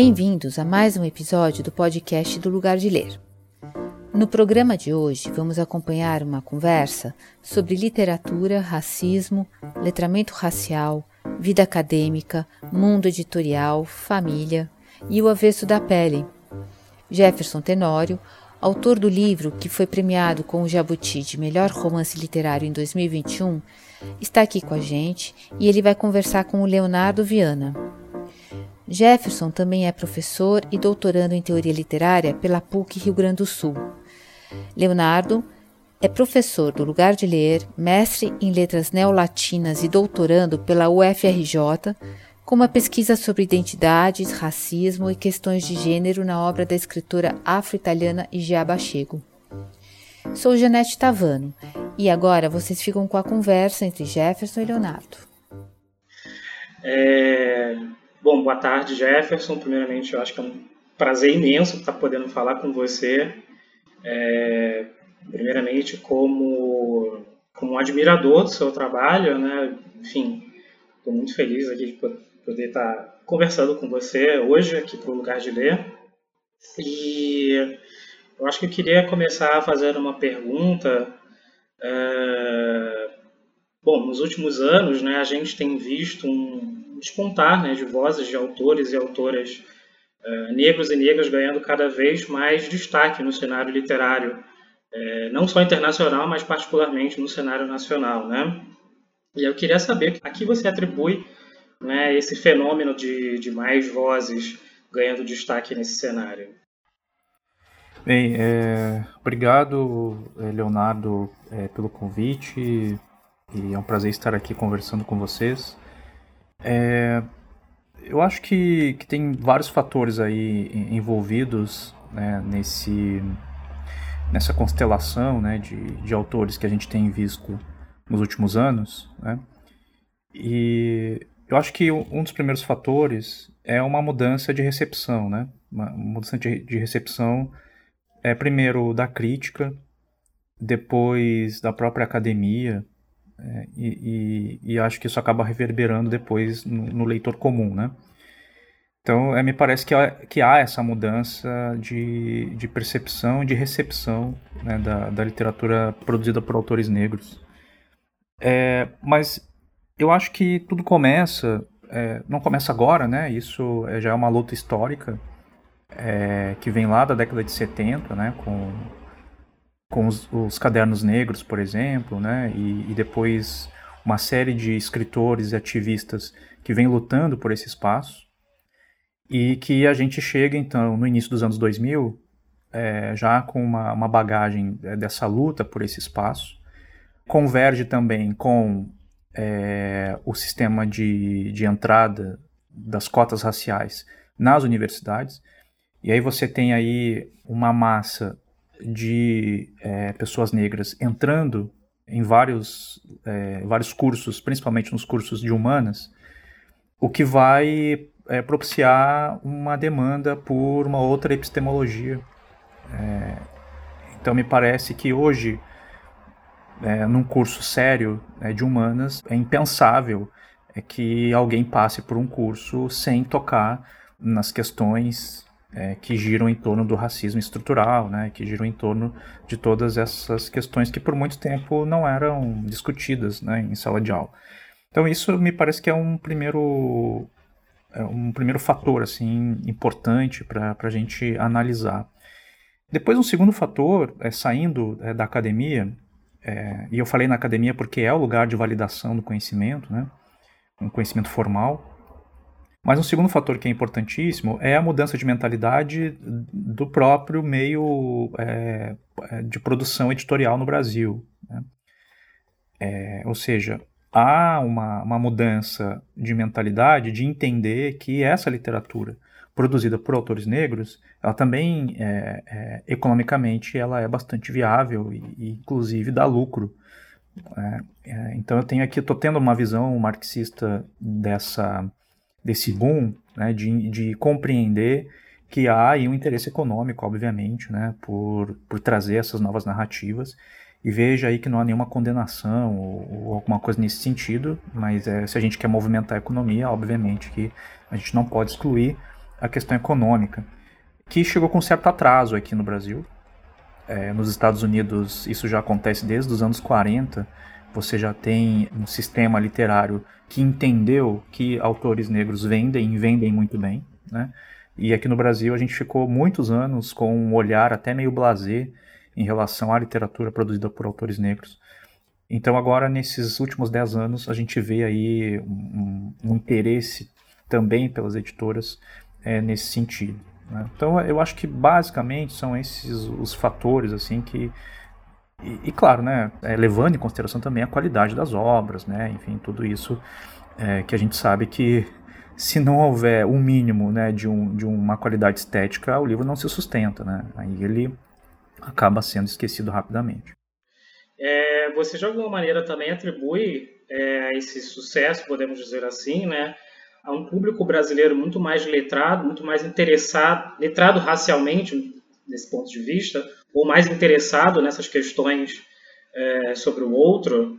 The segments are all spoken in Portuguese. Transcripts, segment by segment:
Bem-vindos a mais um episódio do podcast do Lugar de Ler. No programa de hoje, vamos acompanhar uma conversa sobre literatura, racismo, letramento racial, vida acadêmica, mundo editorial, família e o avesso da pele. Jefferson Tenório, autor do livro que foi premiado com o Jabuti de melhor romance literário em 2021, está aqui com a gente e ele vai conversar com o Leonardo Viana. Jefferson também é professor e doutorando em teoria literária pela PUC Rio Grande do Sul. Leonardo é professor do Lugar de Ler, mestre em letras neolatinas e doutorando pela UFRJ, com uma pesquisa sobre identidades, racismo e questões de gênero na obra da escritora afro-italiana Igiaba Chego. Sou Janete Tavano e agora vocês ficam com a conversa entre Jefferson e Leonardo. É... Bom, boa tarde, Jefferson. Primeiramente, eu acho que é um prazer imenso estar podendo falar com você. É... Primeiramente, como, como um admirador do seu trabalho, né? Enfim, estou muito feliz aqui de poder estar conversando com você hoje aqui para o Lugar de Ler. E eu acho que eu queria começar fazendo uma pergunta. É... Bom, nos últimos anos, né, a gente tem visto um despontar né, de vozes de autores e autoras é, negros e negras ganhando cada vez mais destaque no cenário literário, é, não só internacional, mas particularmente no cenário nacional, né? E eu queria saber a que você atribui né, esse fenômeno de, de mais vozes ganhando destaque nesse cenário? Bem, é, obrigado, é, Leonardo, é, pelo convite e é um prazer estar aqui conversando com vocês. É, eu acho que, que tem vários fatores aí envolvidos né, nesse, nessa constelação né, de, de autores que a gente tem visto nos últimos anos. Né? E eu acho que um dos primeiros fatores é uma mudança de recepção, né? Uma mudança de, de recepção é primeiro da crítica, depois da própria academia, é, e, e, e, acho que isso acaba reverberando depois no, no leitor comum, né? Então, é, me parece que há, que há essa mudança de, de percepção, de recepção né, da, da literatura produzida por autores negros. É, mas eu acho que tudo começa, é, não começa agora, né? Isso é, já é uma luta histórica é, que vem lá da década de 70, né? Com, com os, os cadernos negros, por exemplo, né? E, e, depois uma série de escritores e ativistas que vem lutando por esse espaço e que a gente chega então no início dos anos 2000 é, já com uma, uma bagagem é, dessa luta por esse espaço converge também com é, o sistema de, de entrada das cotas raciais nas universidades. E aí você tem aí uma massa de é, pessoas negras entrando em vários, é, vários cursos, principalmente nos cursos de humanas, o que vai é, propiciar uma demanda por uma outra epistemologia. É, então me parece que hoje é, num curso sério né, de humanas, é impensável é que alguém passe por um curso sem tocar nas questões é, que giram em torno do racismo estrutural, né, que giram em torno de todas essas questões que por muito tempo não eram discutidas né, em sala de aula. Então isso me parece que é um primeiro é um primeiro fator assim importante para a gente analisar. Depois um segundo fator é saindo é, da academia é, e eu falei na academia porque é o lugar de validação do conhecimento, né? um conhecimento formal. Mas um segundo fator que é importantíssimo é a mudança de mentalidade do próprio meio é, de produção editorial no Brasil. Né? É, ou seja, há uma, uma mudança de mentalidade de entender que essa literatura produzida por autores negros, ela também, é, é, economicamente, ela é bastante viável e, e inclusive, dá lucro. É então, eu tenho aqui, estou tendo uma visão marxista dessa, desse boom, né, de, de compreender que há aí um interesse econômico, obviamente, né, por, por trazer essas novas narrativas. E veja aí que não há nenhuma condenação ou, ou alguma coisa nesse sentido, mas é, se a gente quer movimentar a economia, obviamente que a gente não pode excluir a questão econômica, que chegou com certo atraso aqui no Brasil. É, nos Estados Unidos isso já acontece desde os anos 40. Você já tem um sistema literário que entendeu que autores negros vendem e vendem muito bem. Né? E aqui no Brasil a gente ficou muitos anos com um olhar até meio blasé em relação à literatura produzida por autores negros. Então agora, nesses últimos dez anos, a gente vê aí um, um interesse também pelas editoras é, nesse sentido. Né? Então eu acho que basicamente são esses os fatores assim que e, e claro, né, é, levando em consideração também a qualidade das obras, né, enfim, tudo isso é, que a gente sabe que se não houver um mínimo né, de, um, de uma qualidade estética, o livro não se sustenta, né? Aí ele acaba sendo esquecido rapidamente. É, você de alguma maneira também atribui é, esse sucesso, podemos dizer assim, né, a um público brasileiro muito mais letrado, muito mais interessado, letrado racialmente, nesse ponto de vista, ou mais interessado nessas questões é, sobre o outro?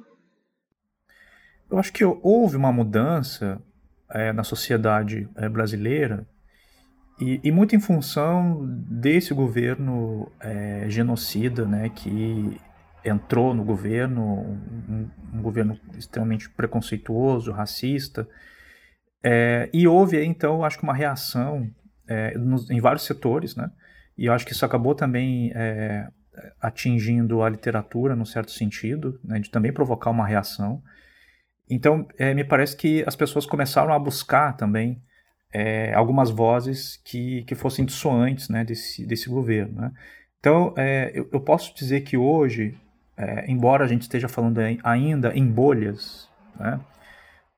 Eu acho que houve uma mudança é, na sociedade é, brasileira e, e, muito em função desse governo é, genocida, né, que entrou no governo, um, um governo extremamente preconceituoso, racista, é, e houve então, acho que uma reação é, nos, em vários setores, né, e eu acho que isso acabou também é, atingindo a literatura, num certo sentido, né, de também provocar uma reação. Então, é, me parece que as pessoas começaram a buscar também é, algumas vozes que, que fossem dissoantes né, desse, desse governo. Né? Então, é, eu, eu, posso dizer que hoje, é, embora a gente esteja falando ainda em bolhas, né,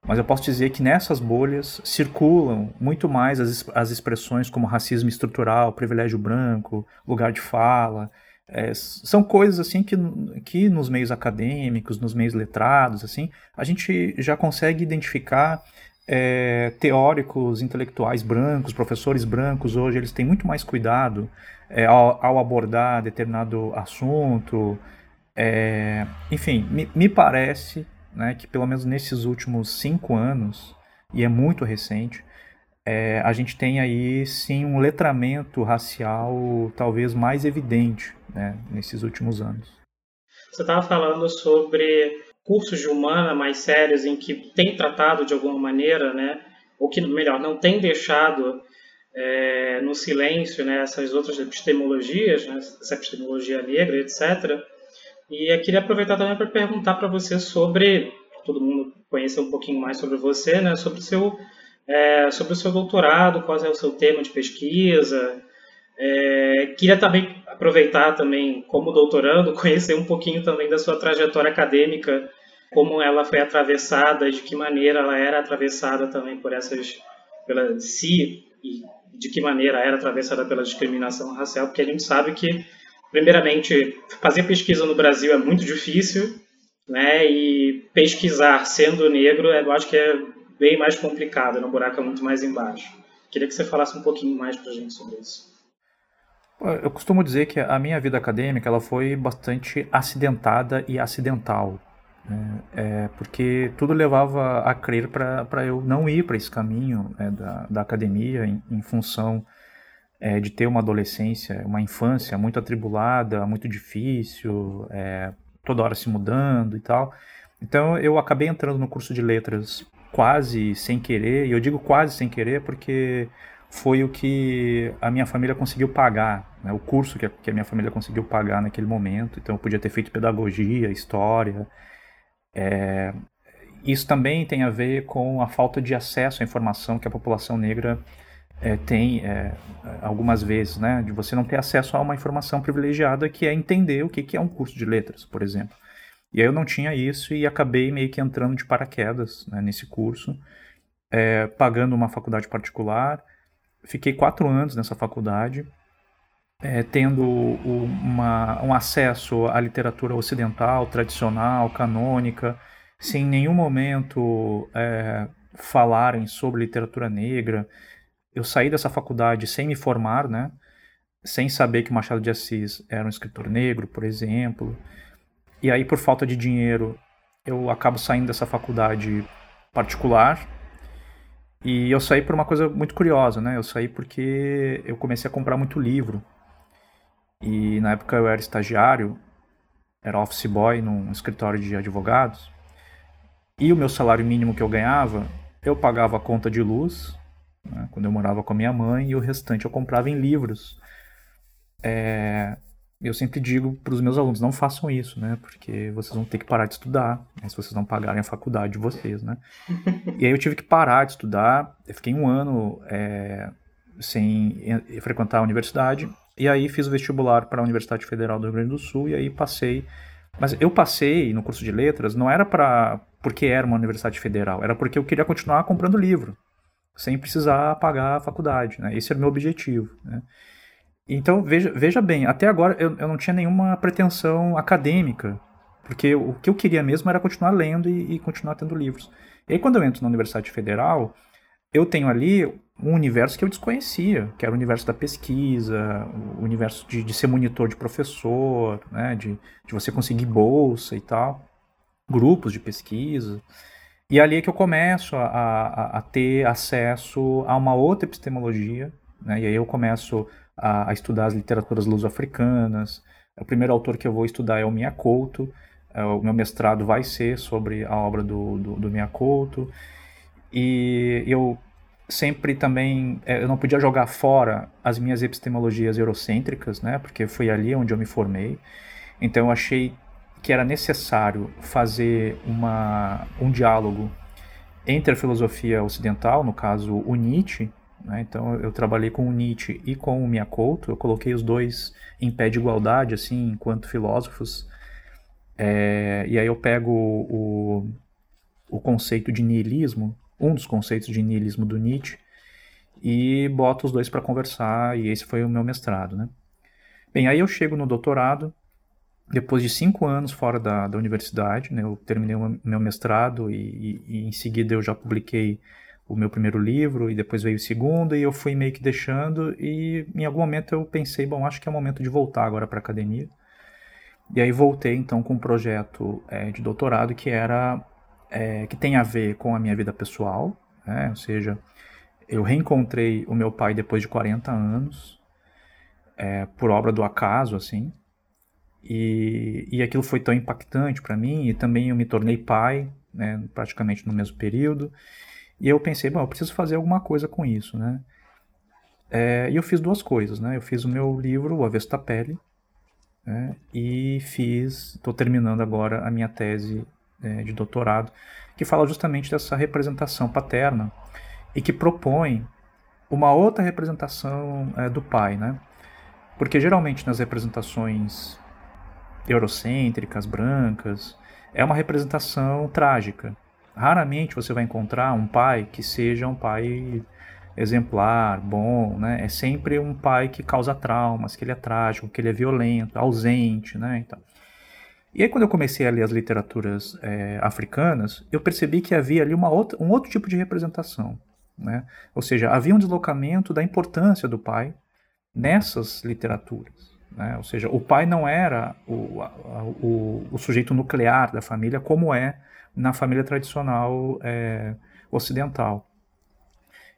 mas eu posso dizer que nessas bolhas circulam muito mais as, as expressões como racismo estrutural, privilégio branco, lugar de fala. É, são coisas assim que, que nos meios acadêmicos, nos meios letrados, assim, a gente já consegue identificar é, teóricos intelectuais brancos, professores brancos hoje, eles têm muito mais cuidado é, ao, ao, abordar determinado assunto. É, enfim, me, me parece né, que pelo menos nesses últimos cinco anos, e é muito recente, é, a gente tem aí sim um letramento racial talvez mais evidente né, nesses últimos anos. Você estava falando sobre cursos de humana mais sérios em que tem tratado de alguma maneira, né, ou que, melhor, não tem deixado é, no silêncio né, essas outras epistemologias, né, essa epistemologia negra, etc. E eu queria aproveitar também para perguntar para você sobre, todo mundo conhecer um pouquinho mais sobre você, né, sobre o seu, é, sobre o seu doutorado, qual é o seu tema de pesquisa, é, queria também aproveitar também, como doutorando, conhecer um pouquinho também da sua trajetória acadêmica, como ela foi atravessada, de que maneira ela era atravessada também por essas, pela si e de que maneira era atravessada pela discriminação racial, porque a gente sabe que, primeiramente, fazer pesquisa no Brasil é muito difícil, né? E pesquisar sendo negro, eu acho que é bem mais complicado, buraco é muito mais embaixo. Queria que você falasse um pouquinho mais para a gente sobre isso. Eu costumo dizer que a minha vida acadêmica ela foi bastante acidentada e acidental. Né? É, porque tudo levava a crer para eu não ir para esse caminho né, da, da academia em, em função é, de ter uma adolescência, uma infância muito atribulada, muito difícil, é, toda hora se mudando e tal. Então eu acabei entrando no curso de letras quase sem querer, e eu digo quase sem querer porque foi o que a minha família conseguiu pagar, né? o curso que a, que a, minha família conseguiu pagar naquele momento. Então eu podia ter feito pedagogia, história. É, isso também tem a ver com a falta de acesso à informação que a população negra é, tem é, algumas vezes, né? De você não ter acesso a uma informação privilegiada que é entender o que, que é um curso de letras, por exemplo. E aí eu não tinha isso e acabei meio que entrando de paraquedas né, nesse curso, é, pagando uma faculdade particular fiquei quatro anos nessa faculdade, é, tendo uma, um acesso à literatura ocidental, tradicional, canônica, sem em nenhum momento é, falarem sobre literatura negra. Eu saí dessa faculdade sem me formar, né? sem saber que Machado de Assis era um escritor negro, por exemplo. E aí, por falta de dinheiro, eu acabo saindo dessa faculdade particular E eu saí por uma coisa muito curiosa, né? Eu saí porque eu comecei a comprar muito livro. E na época eu era estagiário, era office boy num escritório de advogados. E o meu salário mínimo que eu ganhava, eu pagava a conta de luz, né, quando eu morava com a minha mãe, e o restante eu comprava em livros. É, eu sempre digo para os meus alunos, não façam isso, né? Porque vocês vão ter que parar de estudar, né, se vocês não pagarem a faculdade de vocês, né? e aí eu tive que parar de estudar, eu fiquei um ano é, sem frequentar a universidade, e aí fiz o vestibular para a Universidade Federal do Rio Grande do Sul, e aí passei... Mas eu passei no curso de letras, não era para porque era uma universidade federal, era porque eu queria continuar comprando livro, sem precisar pagar a faculdade, né? Esse era o meu objetivo, né? Então, veja, veja bem, até agora eu, eu não tinha nenhuma pretensão acadêmica, porque o que eu queria mesmo era continuar lendo e, e, continuar tendo livros. E aí, quando eu entro na Universidade Federal, eu tenho ali um universo que eu desconhecia, que era o universo da pesquisa, o universo de, de ser monitor de professor, né, de, de você conseguir bolsa e tal, grupos de pesquisa. E ali é que eu começo a, a, a ter acesso a uma outra epistemologia, né, e aí eu começo a, a estudar as literaturas luso-africanas. O primeiro autor que eu vou estudar é o Miyakoto. É, o meu mestrado vai ser sobre a obra do, do, do Miyakoto. E eu sempre também é, eu não podia jogar fora as minhas epistemologias eurocêntricas, né? Porque foi ali onde eu me formei. Então eu achei que era necessário fazer uma, um diálogo entre a filosofia ocidental, no caso o Nietzsche, né? Então eu trabalhei com o Nietzsche e com o Miyakoto, eu coloquei os dois em pé de igualdade, assim, enquanto filósofos. É, e aí eu pego o, o conceito de niilismo, um dos conceitos de niilismo do Nietzsche, e boto os dois para conversar, e esse foi o meu mestrado. Né? Bem, aí eu chego no doutorado, depois de cinco anos fora da, da universidade, né, eu terminei o meu mestrado e, e, e em seguida eu já publiquei o meu primeiro livro e depois veio o segundo e eu fui meio que deixando e em algum momento eu pensei, bom, acho que é o momento de voltar agora para a academia. E aí voltei então com um projeto é, de doutorado que era é, que tem a ver com a minha vida pessoal, né? ou seja, eu reencontrei o meu pai depois de 40 anos, é, por obra do acaso, assim, e, e aquilo foi tão impactante para mim, e também eu me tornei pai, né, praticamente no mesmo período, e eu pensei, bom, eu preciso fazer alguma coisa com isso, né? É, e eu fiz duas coisas, né? Eu fiz o meu livro, O Avesta Pele, né? e fiz, estou terminando agora a minha tese é, de doutorado, que fala justamente dessa representação paterna e que propõe uma outra representação é, do pai, né? Porque geralmente nas representações eurocêntricas, brancas, é uma representação trágica, Raramente você vai encontrar um pai que seja um pai exemplar, bom, né? É sempre um pai que causa traumas, que ele é trágico, que ele é violento, ausente, né? Então. E aí quando eu comecei a ler as literaturas é, africanas, eu percebi que havia ali uma outra, um outro tipo de representação, né? Ou seja, havia um deslocamento da importância do pai nessas literaturas. Né? Ou seja, o pai não era o, o, o sujeito nuclear da família como é na família tradicional é, ocidental.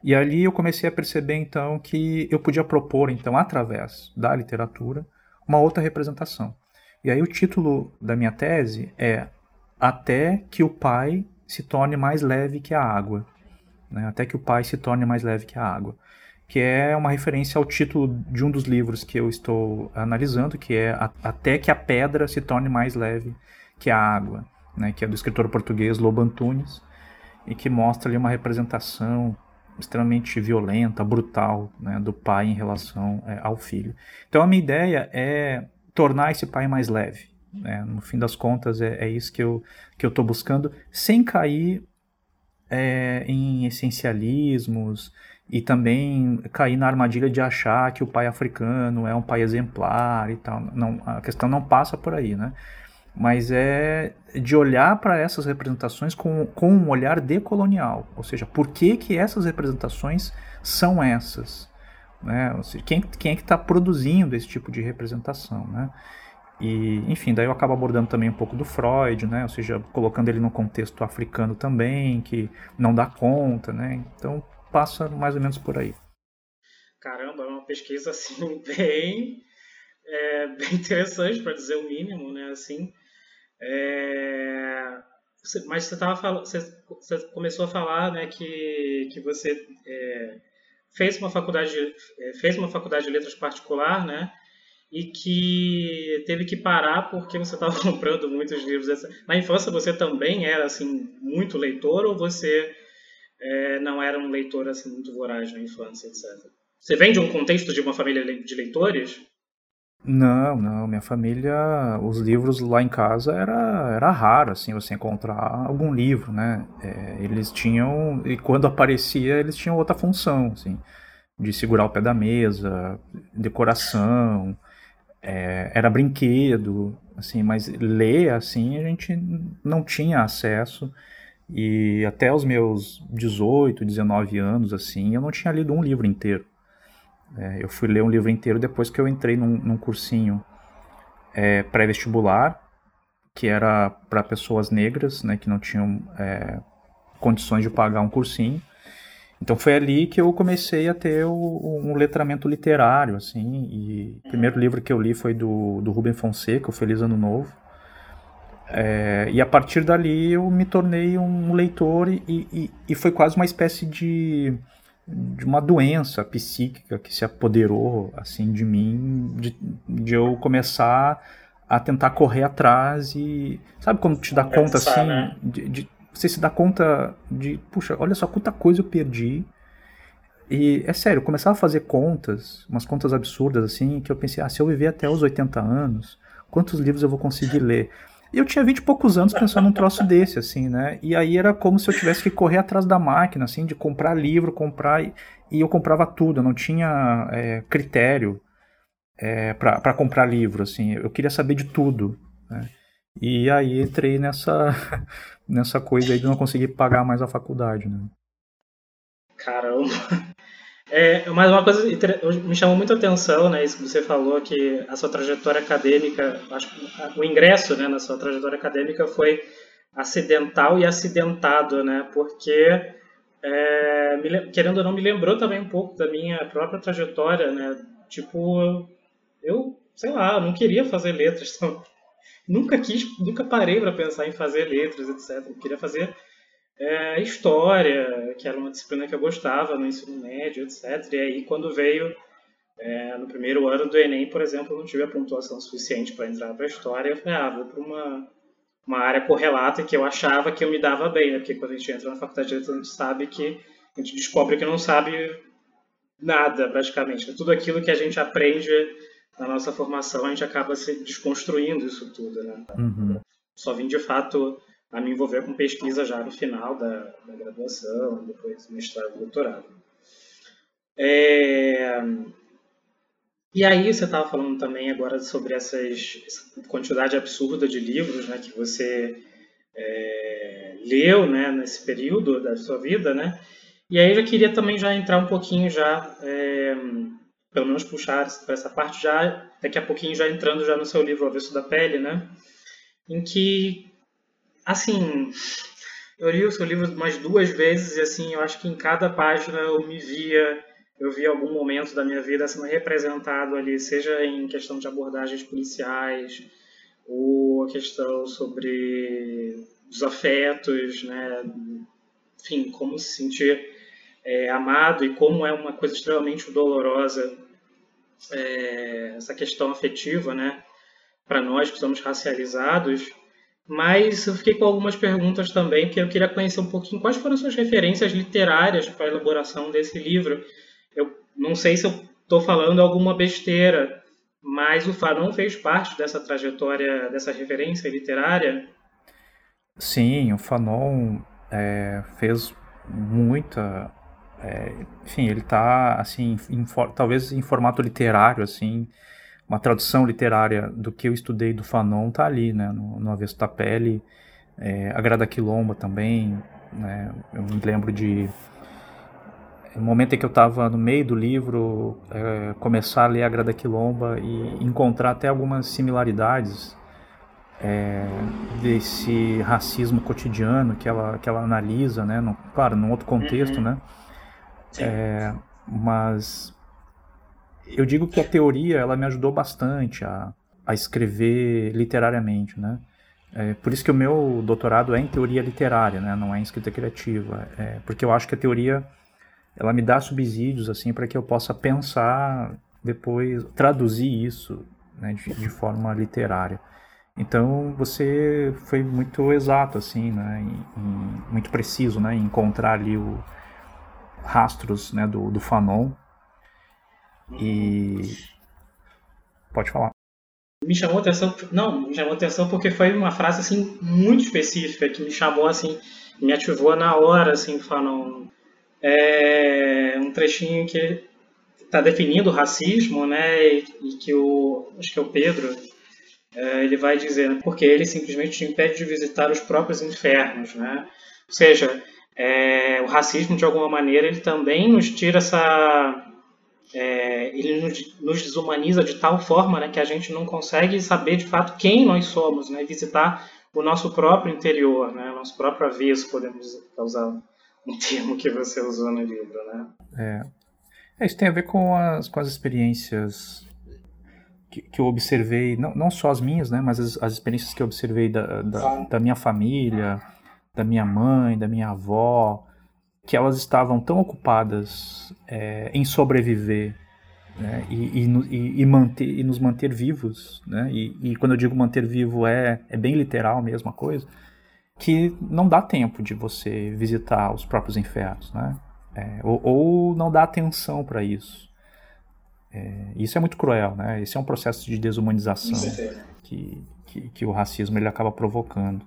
E ali eu comecei a perceber então que eu podia propor então através da literatura uma outra representação. E aí o título da minha tese é até que o pai se torne mais leve que a água, né? até que o pai se torne mais leve que a água, que é uma referência ao título de um dos livros que eu estou analisando, que é até que a pedra se torne mais leve que a água né, que é do escritor português Lobo Antunes, e que mostra ali uma representação extremamente violenta, brutal, né, do pai em relação é, ao filho. Então a minha ideia é tornar esse pai mais leve. Né? No fim das contas é, é isso que eu que eu estou buscando, sem cair é, em essencialismos e também cair na armadilha de achar que o pai africano é um pai exemplar e tal. Não, a questão não passa por aí, né? mas é de olhar para essas representações com, com um olhar decolonial, ou seja, por que, que essas representações são essas? Né? Seja, quem, quem é que está produzindo esse tipo de representação? Né? E, enfim, daí eu acabo abordando também um pouco do Freud, né? Ou seja, colocando ele no contexto africano também, que não dá conta, né? Então passa mais ou menos por aí. Caramba, é uma pesquisa assim bem, é, bem interessante para dizer o mínimo, né? Assim, é... mas você tava falando, você, você, começou a falar, né, que que você é, fez uma faculdade é, fez uma faculdade de letras particular, né? e que teve que parar porque você estava comprando muitos livros. Na infância você também era assim muito leitor ou você é, não era um leitor assim muito voraz na infância, etc. Você vem de um contexto de uma família de leitores? Não, não. Minha família, os livros lá em casa era, era raro, assim, você encontrar algum livro, né? É, eles tinham, e quando aparecia, eles tinham outra função, assim, de segurar o pé da mesa, decoração, é, era brinquedo, assim, mas ler assim a gente não tinha acesso e até os meus 18, 19 anos assim eu não tinha lido um livro inteiro. É, eu fui ler um livro inteiro depois que eu entrei num, num cursinho é, pré-vestibular que era para pessoas negras, né, que não tinham é, condições de pagar um cursinho. Então foi ali que eu comecei a ter o, um letramento literário, assim, e o primeiro livro que eu li foi do, do Rubem Fonseca, O Feliz Ano Novo. É, e a partir dali eu me tornei um leitor e, e, e foi quase uma espécie de, de, uma doença psíquica que se apoderou assim de mim, de, de eu começar a tentar correr atrás e sabe quando te dá conta assim né? de, de, você se dá conta de, puxa, olha só quanta coisa eu perdi. E é sério, eu começava a fazer contas, umas contas absurdas assim, que eu pensei, ah, se eu viver até os 80 anos, quantos livros eu vou conseguir ler? Eu tinha 20 e poucos anos pensando num troço desse, assim, né? E aí era como se eu tivesse que correr atrás da máquina, assim, de comprar livro, comprar. E, e eu comprava tudo, eu não tinha é, critério é, para comprar livro, assim. Eu queria saber de tudo, né? E aí entrei nessa, nessa coisa aí de não conseguir pagar mais a faculdade, né? Caramba! É, mas uma coisa me chamou muita atenção, né, isso que você falou, que a sua trajetória acadêmica, acho que o ingresso, né, na sua trajetória acadêmica foi acidental e acidentado, né, porque, é, me, querendo ou não, me lembrou também um pouco da minha própria trajetória, né, tipo, eu, sei lá, não queria fazer letras, então, nunca quis, nunca parei para pensar em fazer letras, etc. Eu queria fazer é, história, que era uma disciplina que eu gostava no ensino médio, etc. E aí, quando veio é, no primeiro ano do Enem, por exemplo, eu não tive a pontuação suficiente para entrar para história. Eu falei, ah, vou para uma, uma área correlata que eu achava que eu me dava bem, né? porque quando a gente entra na faculdade de letras, a gente sabe que a gente descobre que não sabe nada, praticamente. Tudo aquilo que a gente aprende na nossa formação a gente acaba se desconstruindo isso tudo, né? Uhum. Só vim de fato a me envolver com pesquisa já no final da, da graduação, depois mestrado e doutorado. É... E aí você estava falando também agora sobre essas, essa quantidade absurda de livros né, que você é, leu né, nesse período da sua vida, né? E aí eu queria também já entrar um pouquinho já é, pelo menos puxar para essa parte já daqui a pouquinho já entrando já no seu livro Avesso da Pele, né? Em que assim, eu li o seu livro umas duas vezes e assim, eu acho que em cada página eu me via, eu via algum momento da minha vida sendo representado ali, seja em questão de abordagens policiais ou a questão sobre os afetos, né? Enfim, como se sentir é, amado e como é uma coisa extremamente dolorosa é, essa questão afetiva, né, para nós que somos racializados. Mas eu fiquei com algumas perguntas também, porque eu queria conhecer um pouquinho quais foram suas referências literárias para a elaboração desse livro. Eu não sei se eu estou falando alguma besteira, mas o Fanon fez parte dessa trajetória, dessa referência literária? Sim, o Fanon é, fez muita é, enfim, ele está assim, em, talvez em formato literário, assim, uma tradução literária do que eu estudei do Fanon está ali, né, no, no Avesso da Pele, é, a Grada Quilomba também, né, eu me lembro de no momento em que eu estava no meio do livro, é, começar a ler a Grada Quilomba e encontrar até algumas similaridades é, desse racismo cotidiano que ela, que ela analisa, né? No, claro, num outro contexto, uhum. né? É, mas eu digo que a teoria ela me ajudou bastante a, a escrever literariamente, né? É, por isso que o meu doutorado é em teoria literária, né? Não é em escrita criativa, é, porque eu acho que a teoria ela me dá subsídios assim para que eu possa pensar depois traduzir isso né, de, de, forma literária. Então você foi muito exato assim, né, em, em, muito preciso, né, em encontrar ali o rastros né, do, do Fanon e pode falar. Me chamou atenção, não, me chamou atenção porque foi uma frase assim muito específica que me chamou assim, me ativou na hora assim, Fanon é um trechinho que está definindo o racismo, né, e, e, que o, acho que é o Pedro, é, ele vai dizer, né, porque ele simplesmente te impede de visitar os próprios infernos, né, ou seja, é, o racismo de alguma maneira ele também nos tira essa é, ele nos, nos, desumaniza de tal forma né, que a gente não consegue saber de fato quem nós somos, né, visitar o nosso próprio interior, né, nosso próprio avesso, podemos usar um termo que você usou no livro, né? É. é isso tem a ver com as, com as experiências que, que eu observei, não, não só as minhas, né, mas as, as experiências que eu observei da, da, da minha família, da minha mãe, da minha avó, que elas estavam tão ocupadas é, em sobreviver né, e, e, e, manter, e nos manter vivos, né, e, e, quando eu digo manter vivo é, é bem literal mesmo a coisa, que não dá tempo de você visitar os próprios infernos, né? É, ou, ou, não dá atenção para isso. É, isso é muito cruel, né? Esse é um processo de desumanização que, que, que, o racismo ele acaba provocando.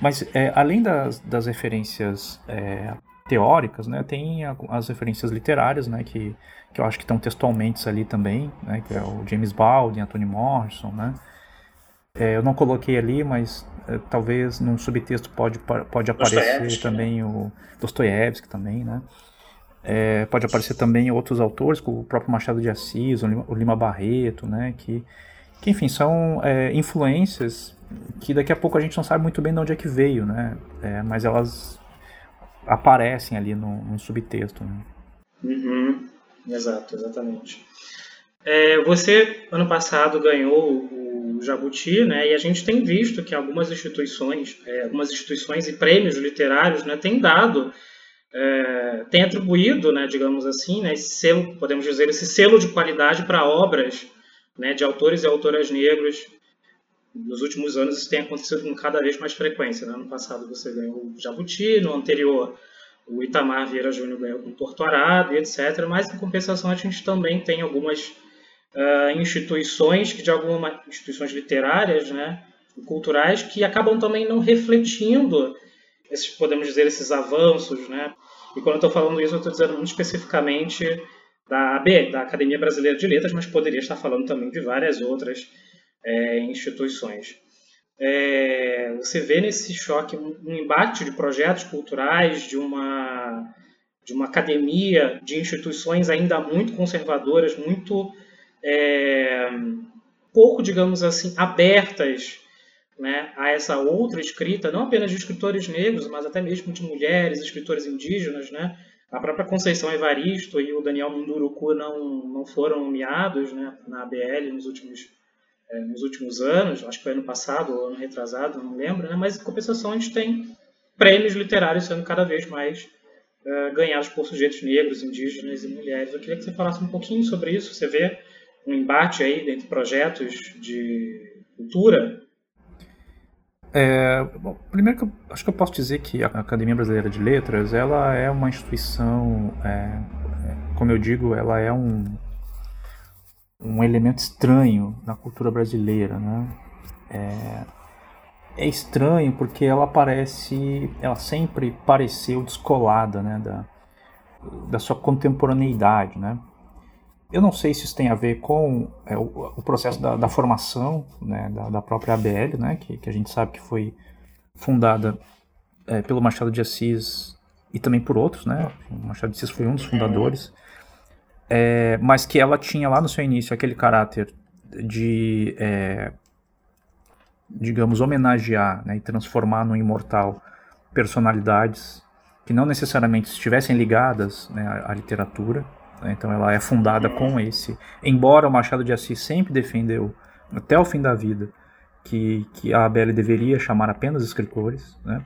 Mas é, além das, das referências é, teóricas, né, tem as referências literárias, né, que, que eu acho que estão textualmente ali também, né, que é o James Baldwin, Anthony Morrison, né, é, eu não coloquei ali, mas é, talvez num subtexto pode, pode aparecer também o Dostoiévski também, né? É, pode aparecer também outros autores, como o próprio Machado de Assis, o Lima, o Lima Barreto, né? Que, que enfim, são é, influências que daqui a pouco a gente não sabe muito bem de onde é que veio, né? É, mas elas aparecem ali no, no subtexto. Né? Uhum. Exato, exatamente. É, você, ano passado, ganhou o Jabuti, né? E a gente tem visto que algumas instituições, é, algumas instituições e prêmios literários, né, têm dado, é, têm atribuído, né, digamos assim, né, esse selo, podemos dizer, esse selo de qualidade para obras, né, de autores e autoras negros. Nos últimos anos isso tem acontecido com cada vez mais frequência. Né? Ano passado você ganhou o Jabuti, no anterior o Itamar Vieira Júnior ganhou com Torto Arado, etc. Mas em compensação a gente também tem algumas uh, instituições que de alguma instituições literárias, né, culturais que acabam também não refletindo esses podemos dizer esses avanços, né? E quando eu estou falando isso, eu estou dizendo muito especificamente da AB, da Academia Brasileira de Letras, mas poderia estar falando também de várias outras é, instituições. É, você vê nesse choque um, embate de projetos culturais, de uma, de uma academia, de instituições ainda muito conservadoras, muito é, pouco, digamos assim, abertas né, a essa outra escrita, não apenas de escritores negros, mas até mesmo de mulheres, escritores indígenas, né? A própria Conceição Evaristo e o Daniel Munduruku não, não foram nomeados né, na ABL nos últimos, é, nos últimos anos, acho que foi ano passado ou ano retrasado, não lembro, né, mas em compensação a gente tem prêmios literários sendo cada vez mais uh, ganhados por sujeitos negros, indígenas e mulheres. Eu queria que você falasse um pouquinho sobre isso. Você vê um embate aí entre projetos de cultura? É, bom, primeiro que eu acho que eu posso dizer que a Academia Brasileira de Letras ela é uma instituição, é, é, como eu digo, ela é um, um elemento estranho na cultura brasileira, né? É, é estranho porque ela parece, ela sempre pareceu descolada, né, da, da sua contemporaneidade, né? Eu não sei se isso tem a ver com é, o, o, processo da, da formação né, da, da, própria ABL, né, que, que, a gente sabe que foi fundada é, pelo Machado de Assis e também por outros, né? O Machado de Assis foi um dos fundadores, é, mas que ela tinha lá no seu início aquele caráter de, é, digamos, homenagear né, e transformar no imortal personalidades que não necessariamente estivessem ligadas né, à, à, literatura. Né? Então ela é fundada com esse. Embora o Machado de Assis sempre defendeu, até o fim da vida, que, que a Abel deveria chamar apenas escritores, né?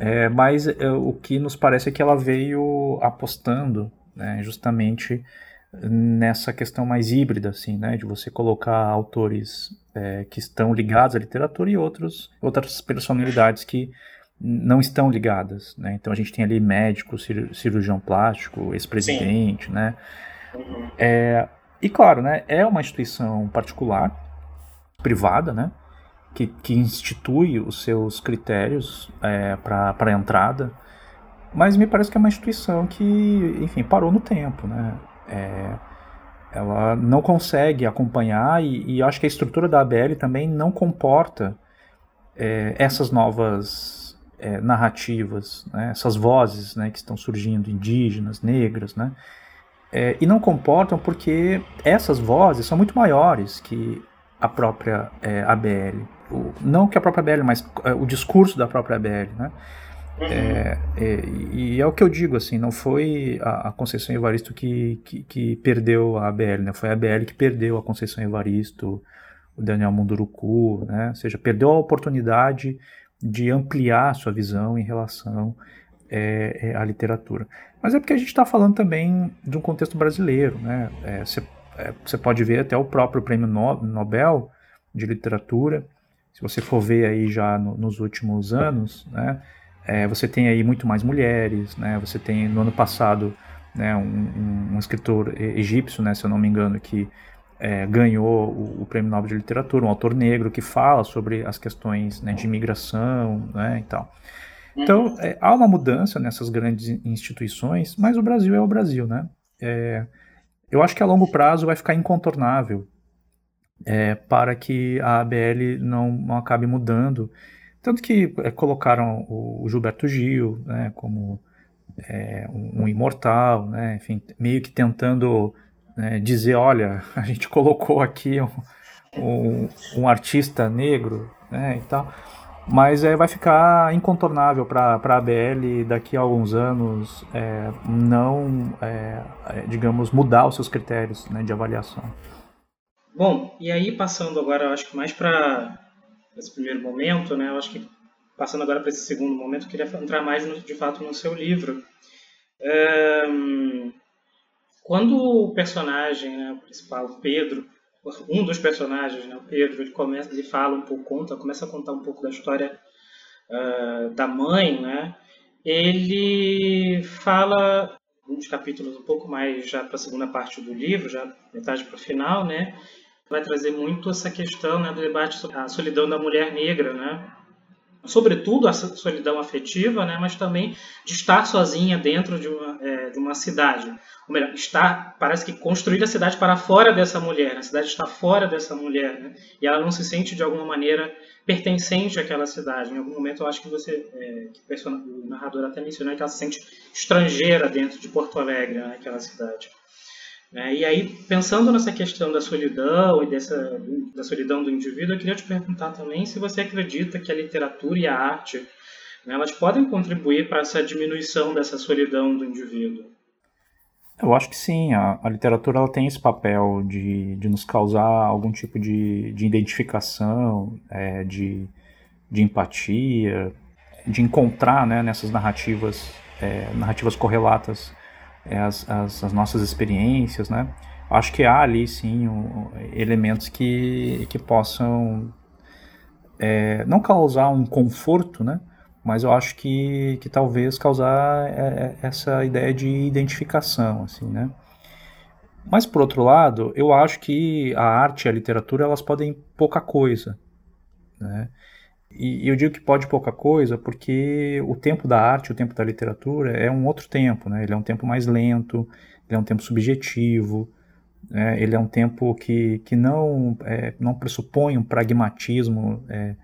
É, mas é, o que nos parece é que ela veio apostando né, justamente nessa questão mais híbrida, assim, né, de você colocar autores é, que estão ligados à literatura e outros, outras personalidades que não estão ligadas, né? Então a gente tem ali médico, cirurgião plástico, ex-presidente, né? Uhum. É, e claro, né, é uma instituição particular, privada, né? Que, que institui os seus critérios é, para a entrada, mas me parece que é uma instituição que, enfim, parou no tempo, né? É, ela não consegue acompanhar e, e acho que a estrutura da ABL também não comporta é, essas novas é, narrativas, né, essas vozes né, que estão surgindo, indígenas, negras, né, é, e não comportam porque essas vozes são muito maiores que a própria é, ABL. O, não que a própria ABL, mas é, o discurso da própria ABL. Né? É, é, e é o que eu digo, assim, não foi a, a Conceição Evaristo que, que, que, perdeu a ABL, né? foi a ABL que perdeu a Conceição Evaristo, o Daniel Munduruku, né? ou seja, perdeu a oportunidade de ampliar sua visão em relação é, é à literatura. Mas é porque a gente está falando também de um contexto brasileiro, né? Você é, é, pode ver até o próprio prêmio Nobel de literatura, se você for ver aí já no, nos últimos anos, né? É, você tem aí muito mais mulheres, né? Você tem no ano passado né, um, um, escritor egípcio, né, se eu não me engano, que é, ganhou o, o, Prêmio Nobel de Literatura, um autor negro que fala sobre as questões né, de imigração né, e tal. Então, uhum. é, há uma mudança nessas grandes instituições, mas o Brasil é o Brasil, né? É, eu acho que a longo prazo vai ficar incontornável é, para que a ABL não, não acabe mudando tanto que é, colocaram o, Gilberto Gil né, como é, um, um, imortal, né, enfim, meio que tentando né, dizer, olha, a gente colocou aqui um, um, um artista negro né, e tal, mas é, vai ficar incontornável para a ABL daqui a alguns anos é, não, é, digamos, mudar os seus critérios né, de avaliação. Bom, e aí passando agora, acho que mais para esse primeiro momento, né? Eu acho que passando agora para esse segundo momento, eu queria entrar mais no, de fato no seu livro. É, quando o personagem, né, o principal, o Pedro, um dos personagens, né, o Pedro, ele começa, ele fala um pouco, conta, começa a contar um pouco da história uh, da mãe, né? Ele fala uns capítulos um pouco mais já para a segunda parte do livro, já metade para o final, né? Vai trazer muito essa questão né, do debate sobre a solidão da mulher negra, né? sobretudo a solidão afetiva, né, mas também de estar sozinha dentro de uma, é, de uma cidade. Ou melhor, estar, parece que construir a cidade para fora dessa mulher, né? a cidade está fora dessa mulher, né? e ela não se sente de alguma maneira pertencente àquela cidade. Em algum momento eu acho que você, é, que o, narrador até mencionou que ela se sente estrangeira dentro de Porto Alegre, né, aquela cidade. Né? E aí, pensando nessa questão da solidão e dessa, da solidão do indivíduo, eu queria te perguntar também se você acredita que a literatura e a arte né, elas podem contribuir para essa diminuição dessa solidão do indivíduo. Eu acho que sim, a, a literatura ela tem esse papel de, de nos causar algum tipo de, de identificação, é, de, de empatia, de encontrar né, nessas narrativas, é, narrativas correlatas é, as, as, as, nossas experiências, né? Acho que há ali, sim, um, elementos que, que possam é, não causar um conforto, né? Mas eu acho que, que talvez causar é, é, essa ideia de identificação, assim, né? Mas, por outro lado, eu acho que a arte e a literatura, elas podem pouca coisa, né? E eu digo que pode pouca coisa porque o tempo da arte, o tempo da literatura é um outro tempo, né? Ele é um tempo mais lento, ele é um tempo subjetivo, né? ele é um tempo que, que não, é, não pressupõe um pragmatismo é,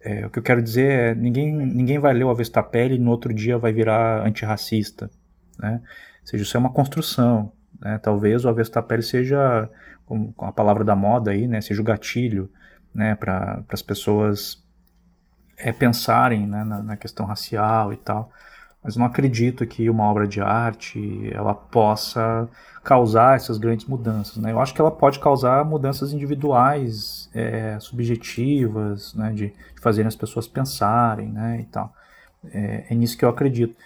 É, o que eu quero dizer é ninguém, ninguém vai ler o Avesta Pele e no outro dia vai virar antirracista. Né? Ou seja, isso é uma construção. Né? Talvez o Avesta Pele seja, com a palavra da moda aí, né? seja o gatilho né? para as pessoas é, pensarem né? na, na questão racial e tal mas não acredito que uma obra de arte ela possa causar essas grandes mudanças. Né? Eu acho que ela pode causar mudanças individuais, é, subjetivas, né? de, de fazerem as pessoas pensarem né? e tal. É, é nisso que eu acredito.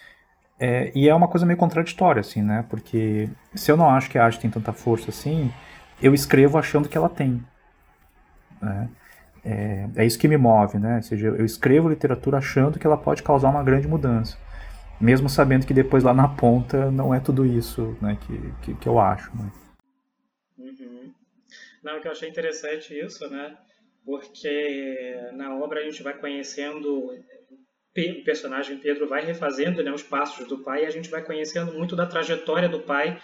É, e é uma coisa meio contraditória, assim, né? Porque se eu não acho que a arte tem tanta força assim, eu escrevo achando que ela tem. Né? É, é isso que me move, né? Ou seja, eu escrevo literatura achando que ela pode causar uma grande mudança mesmo sabendo que depois lá na ponta não é tudo isso né, que, que, que eu acho. Né? Uhum. Não, que eu achei interessante isso, né? Porque na obra a gente vai conhecendo o personagem Pedro vai refazendo né, os passos do pai e a gente vai conhecendo muito da trajetória do pai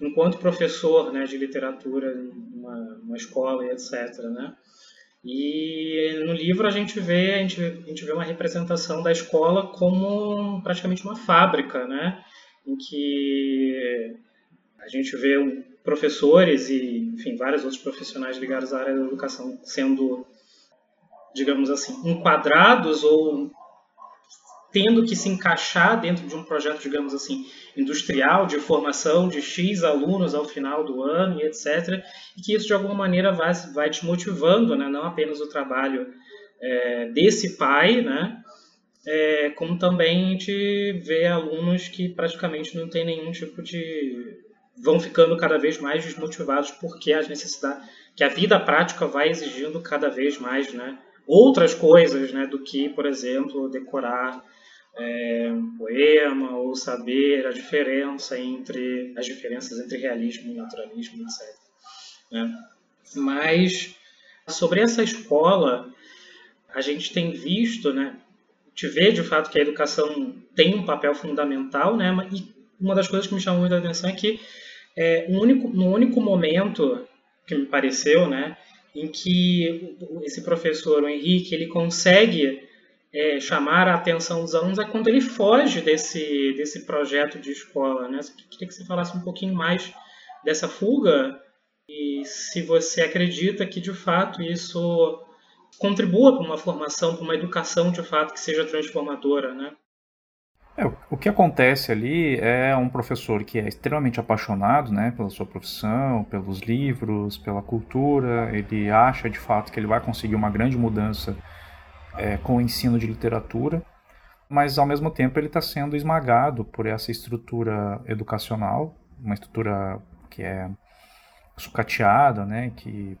enquanto professor né, de literatura numa, numa escola e etc. Né? E no livro a gente vê a gente, a gente vê uma representação da escola como praticamente uma fábrica, né? Em que a gente vê professores e, enfim, vários outros profissionais ligados à área da educação sendo, digamos assim, enquadrados ou tendo que se encaixar dentro de um projeto, digamos assim, industrial, de formação de X alunos ao final do ano e etc. E que isso, de alguma maneira, vai, vai te motivando, né? não apenas o trabalho é, desse pai, né? É, como também a gente vê alunos que praticamente não tem nenhum tipo de... vão ficando cada vez mais desmotivados porque as necessidades, que a vida prática vai exigindo cada vez mais, né? outras coisas, né, do que, por exemplo, decorar é, um poema ou saber a diferença entre as diferenças entre realismo e naturalismo, etc. Né? Mas sobre essa escola, a gente tem visto, né, te vê de fato que a educação tem um papel fundamental, né, e uma das coisas que me chamou muita atenção é que é, um único, no único momento que me pareceu, né, em que esse professor, o Henrique, ele consegue é, chamar a atenção dos alunos é quando ele foge desse, desse projeto de escola. Né? Eu queria que você falasse um pouquinho mais dessa fuga e se você acredita que de fato isso contribua para uma formação, para uma educação de fato que seja transformadora, né? É, o que acontece ali é um professor que é extremamente apaixonado né, pela sua profissão, pelos livros, pela cultura, ele acha de fato que ele vai conseguir uma grande mudança é, com o ensino de literatura, mas ao mesmo tempo ele está sendo esmagado por essa estrutura educacional, uma estrutura que é sucateada, né, que,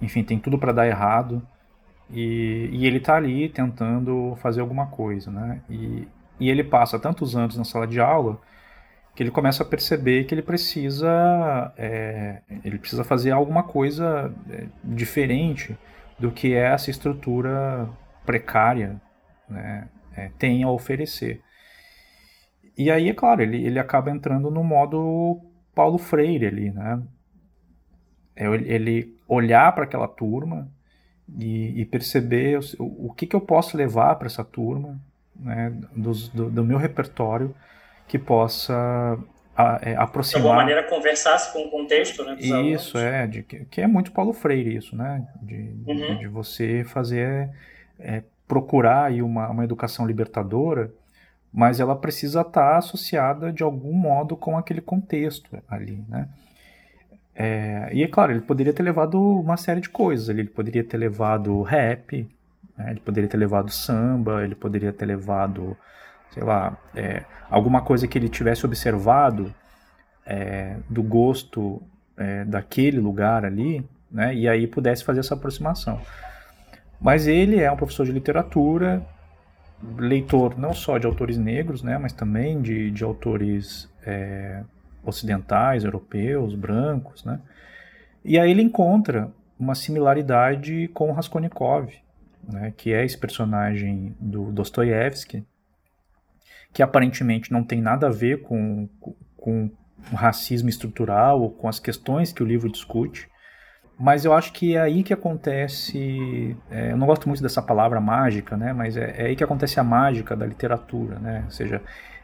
enfim, tem tudo para dar errado, e, e ele está ali tentando fazer alguma coisa, né, e, e ele passa tantos anos na sala de aula que ele começa a perceber que ele precisa é, ele precisa fazer alguma coisa é, diferente do que é essa estrutura precária né, é, tem a oferecer. E aí, é claro, ele, ele acaba entrando no modo Paulo Freire ali, né? É ele olhar para aquela turma e, e perceber o, o, que, que eu posso levar para essa turma, né, do, do, do, meu repertório, que possa a, é, aproximar. De alguma maneira conversasse com o contexto, né? Isso, alunos. é, de, que é muito Paulo Freire, isso, né? De, uhum. de, de você fazer é, procurar aí uma, uma educação libertadora, mas ela precisa estar associada de algum modo com aquele contexto ali, né? É, e é claro, ele poderia ter levado uma série de coisas. Ele poderia ter levado rap, né? ele poderia ter levado samba, ele poderia ter levado, sei lá, é, alguma coisa que ele tivesse observado é, do gosto é, daquele lugar ali, né? E aí pudesse fazer essa aproximação. Mas ele é um professor de literatura, leitor não só de autores negros, né, mas também de, de autores é, ocidentais, europeus, brancos, né? E aí ele encontra uma similaridade com Raskolnikov, né, que é esse personagem do Dostoiévski, que aparentemente não tem nada a ver com, com o racismo estrutural ou com as questões que o livro discute, mas eu acho que é aí que acontece. É, eu não gosto muito dessa palavra mágica, né? Mas é, é, aí que acontece a mágica da literatura, né? Ou seja,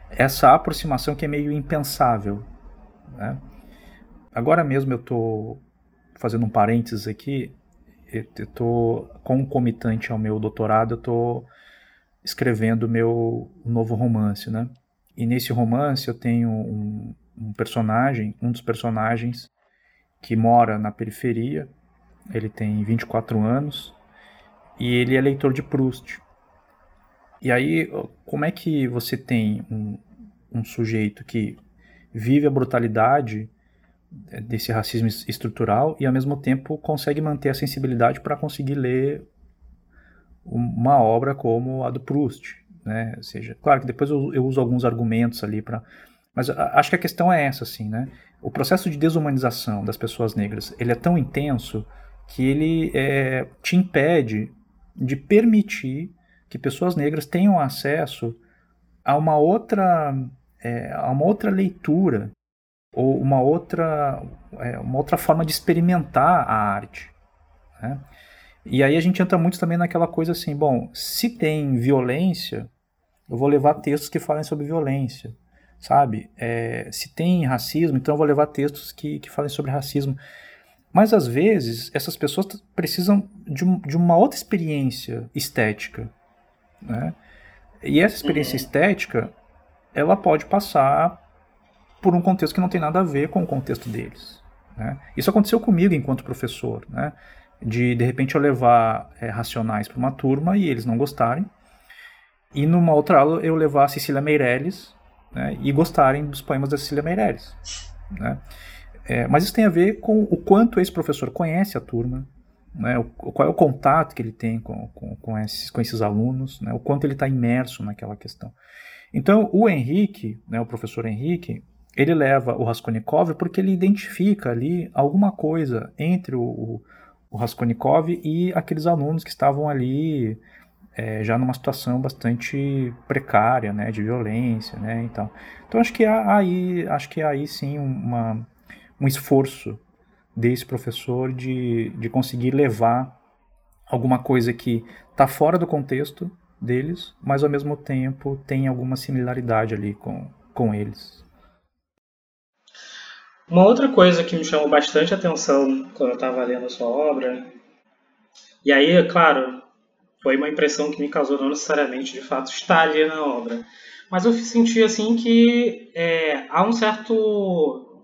essa aproximação que é meio impensável. Né? Agora mesmo eu estou fazendo um parênteses aqui. Eu estou concomitante ao meu doutorado, eu estou escrevendo meu novo romance, né? E nesse romance eu tenho um, um personagem, um dos personagens que mora na periferia. Ele tem 24 anos e ele é leitor de Proust. E aí, como é que você tem um, um sujeito que vive a brutalidade desse racismo estrutural e ao mesmo tempo consegue manter a sensibilidade para conseguir ler uma obra como a do Proust, né? Ou seja, claro que depois eu, eu uso alguns argumentos ali para mas acho que a questão é essa, assim, né? O processo de desumanização das pessoas negras, ele é tão intenso que ele é, te impede de permitir que pessoas negras tenham acesso a uma outra, é, a uma outra leitura ou uma outra, é, uma outra forma de experimentar a arte. Né? E aí a gente entra muito também naquela coisa assim, bom, se tem violência, eu vou levar textos que falem sobre violência sabe? É, se tem racismo, então eu vou levar textos que, que falem sobre racismo. Mas às vezes essas pessoas precisam de, um, de uma outra experiência estética, né? E essa experiência uhum. estética, ela pode passar por um contexto que não tem nada a ver com o contexto deles. Né? Isso aconteceu comigo enquanto professor, né? De de repente eu levar é, racionais para uma turma e eles não gostarem, e numa outra aula eu levar a Cecília Meirelles né, e gostarem dos poemas da Cecília Meirelles. Né? É, mas isso tem a ver com o quanto esse professor conhece a turma, né, o, qual é o contato que ele tem com, com, com, esses, com esses alunos, né, o quanto ele está imerso naquela questão. Então, o Henrique, né, o professor Henrique, ele leva o Raskolnikov porque ele identifica ali alguma coisa entre o, o, o Raskolnikov e aqueles alunos que estavam ali é, já numa situação bastante precária, né, de violência, né, então, então acho que há aí, acho que aí sim uma, um esforço desse professor de, de conseguir levar alguma coisa que está fora do contexto deles, mas ao mesmo tempo tem alguma similaridade ali com, com eles. Uma outra coisa que me chamou bastante atenção quando eu estava lendo a sua obra, e aí, claro, foi uma impressão que me causou, não necessariamente de fato estar ali na obra. Mas eu senti assim que é, há um certo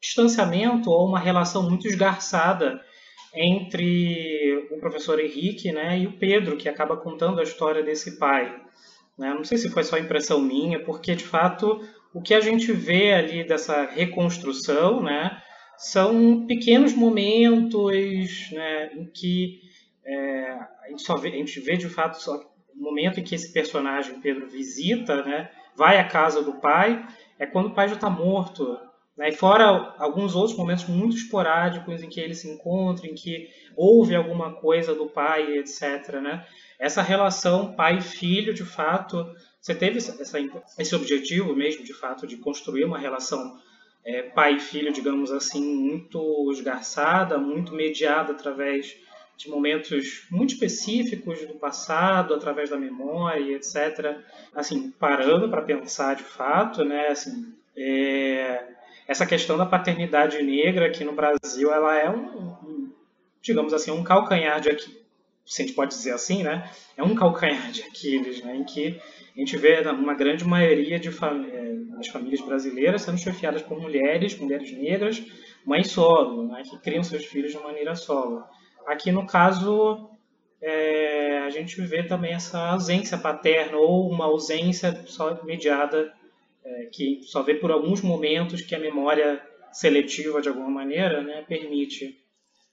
distanciamento ou uma relação muito esgarçada entre o professor Henrique né, e o Pedro, que acaba contando a história desse pai. Né? Não sei se foi só impressão minha, porque de fato o que a gente vê ali dessa reconstrução né, são pequenos momentos né, em que é, a, gente só vê, a gente vê de fato só o momento em que esse personagem, Pedro, visita, né, vai à casa do pai, é quando o pai já está morto. Né, e fora alguns outros momentos muito esporádicos em que ele se encontra, em que houve alguma coisa do pai, etc. Né? Essa relação pai-filho, de fato, você teve essa, esse objetivo mesmo, de fato, de construir uma relação é, pai-filho, digamos assim, muito esgarçada, muito mediada através de momentos muito específicos do passado, através da memória, etc. Assim, parando para pensar de fato, né, assim, é, essa questão da paternidade negra aqui no Brasil, ela é um, digamos assim, um calcanhar de Aquiles, se a gente pode dizer assim, né, é um calcanhar de Aquiles, né, em que a gente vê uma grande maioria de é, das famílias brasileiras sendo chefiadas por mulheres, mulheres negras, mães solo, né, que criam seus filhos de maneira solo. Aqui, no caso, é, a gente vê também essa ausência paterna ou uma ausência só mediada, é, que só vê por alguns momentos que a memória seletiva, de alguma maneira, né, permite.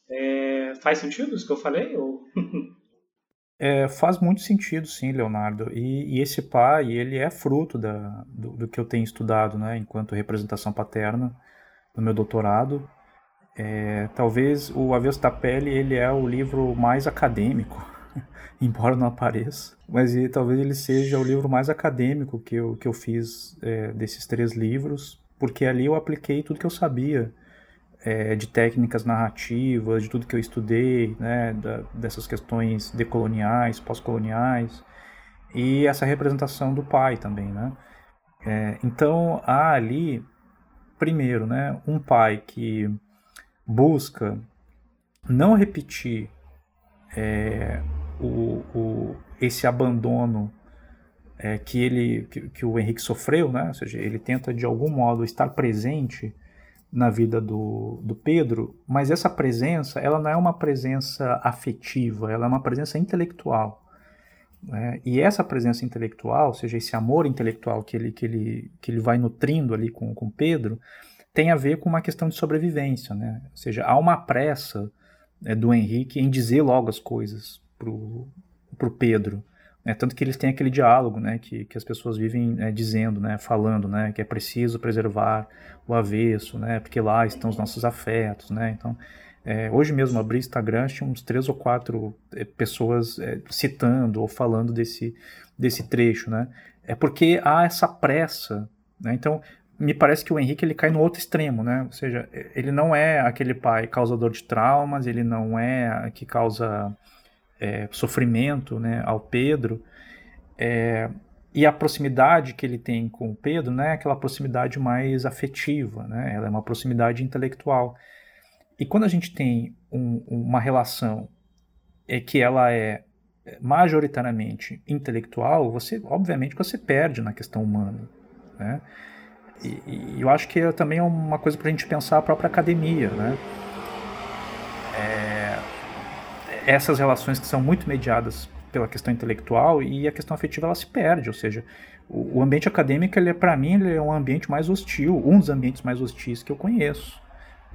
É, faz sentido isso que eu falei? Ou... É, faz muito sentido, sim, Leonardo. E, e, esse pai, ele é fruto da, do, do, que eu tenho estudado, né, enquanto representação paterna no meu doutorado. É, talvez o da Pele ele é o livro mais acadêmico, embora não apareça, mas ele, talvez ele seja o livro mais acadêmico que eu, que eu fiz é, desses três livros, porque ali eu apliquei tudo que eu sabia é, de técnicas narrativas, de tudo que eu estudei, né, da, dessas questões decoloniais, pós-coloniais, e essa representação do pai também, né? É, então há ali, primeiro, né, um pai que busca não repetir é, o, o, esse abandono é, que ele que, que, o Henrique sofreu, né? Ou seja, ele tenta de algum modo estar presente na vida do, do Pedro, mas essa presença ela não é uma presença afetiva, ela é uma presença intelectual. Né? E essa presença intelectual, ou seja, esse amor intelectual que ele, que ele, que ele vai nutrindo ali com, com Pedro, tem a ver com uma questão de sobrevivência. Né? Ou seja, há uma pressa né, do Henrique em dizer logo as coisas para o Pedro. É, tanto que eles têm aquele diálogo né, que, que as pessoas vivem é, dizendo, né, falando, né, que é preciso preservar o avesso, né, porque lá estão os nossos afetos. Né, então, é, hoje mesmo abri Instagram, tinha uns três ou quatro é, pessoas é, citando ou falando desse, desse trecho. Né, é porque há essa pressa. Né, então, me parece que o Henrique ele cai no outro extremo, né? Ou seja, ele não é aquele pai causador de traumas, ele não é que causa é, sofrimento né, ao Pedro. É, e a proximidade que ele tem com o Pedro não é aquela proximidade mais afetiva, né? ela é uma proximidade intelectual. E quando a gente tem um, uma relação é que ela é majoritariamente intelectual, você obviamente você perde na questão humana. Né? E, e eu acho que é também é uma coisa para a gente pensar a própria academia. Né? É, essas relações que são muito mediadas pela questão intelectual e a questão afetiva ela se perde, ou seja, o, o ambiente acadêmico ele é para mim ele é um ambiente mais hostil, um dos ambientes mais hostis que eu conheço,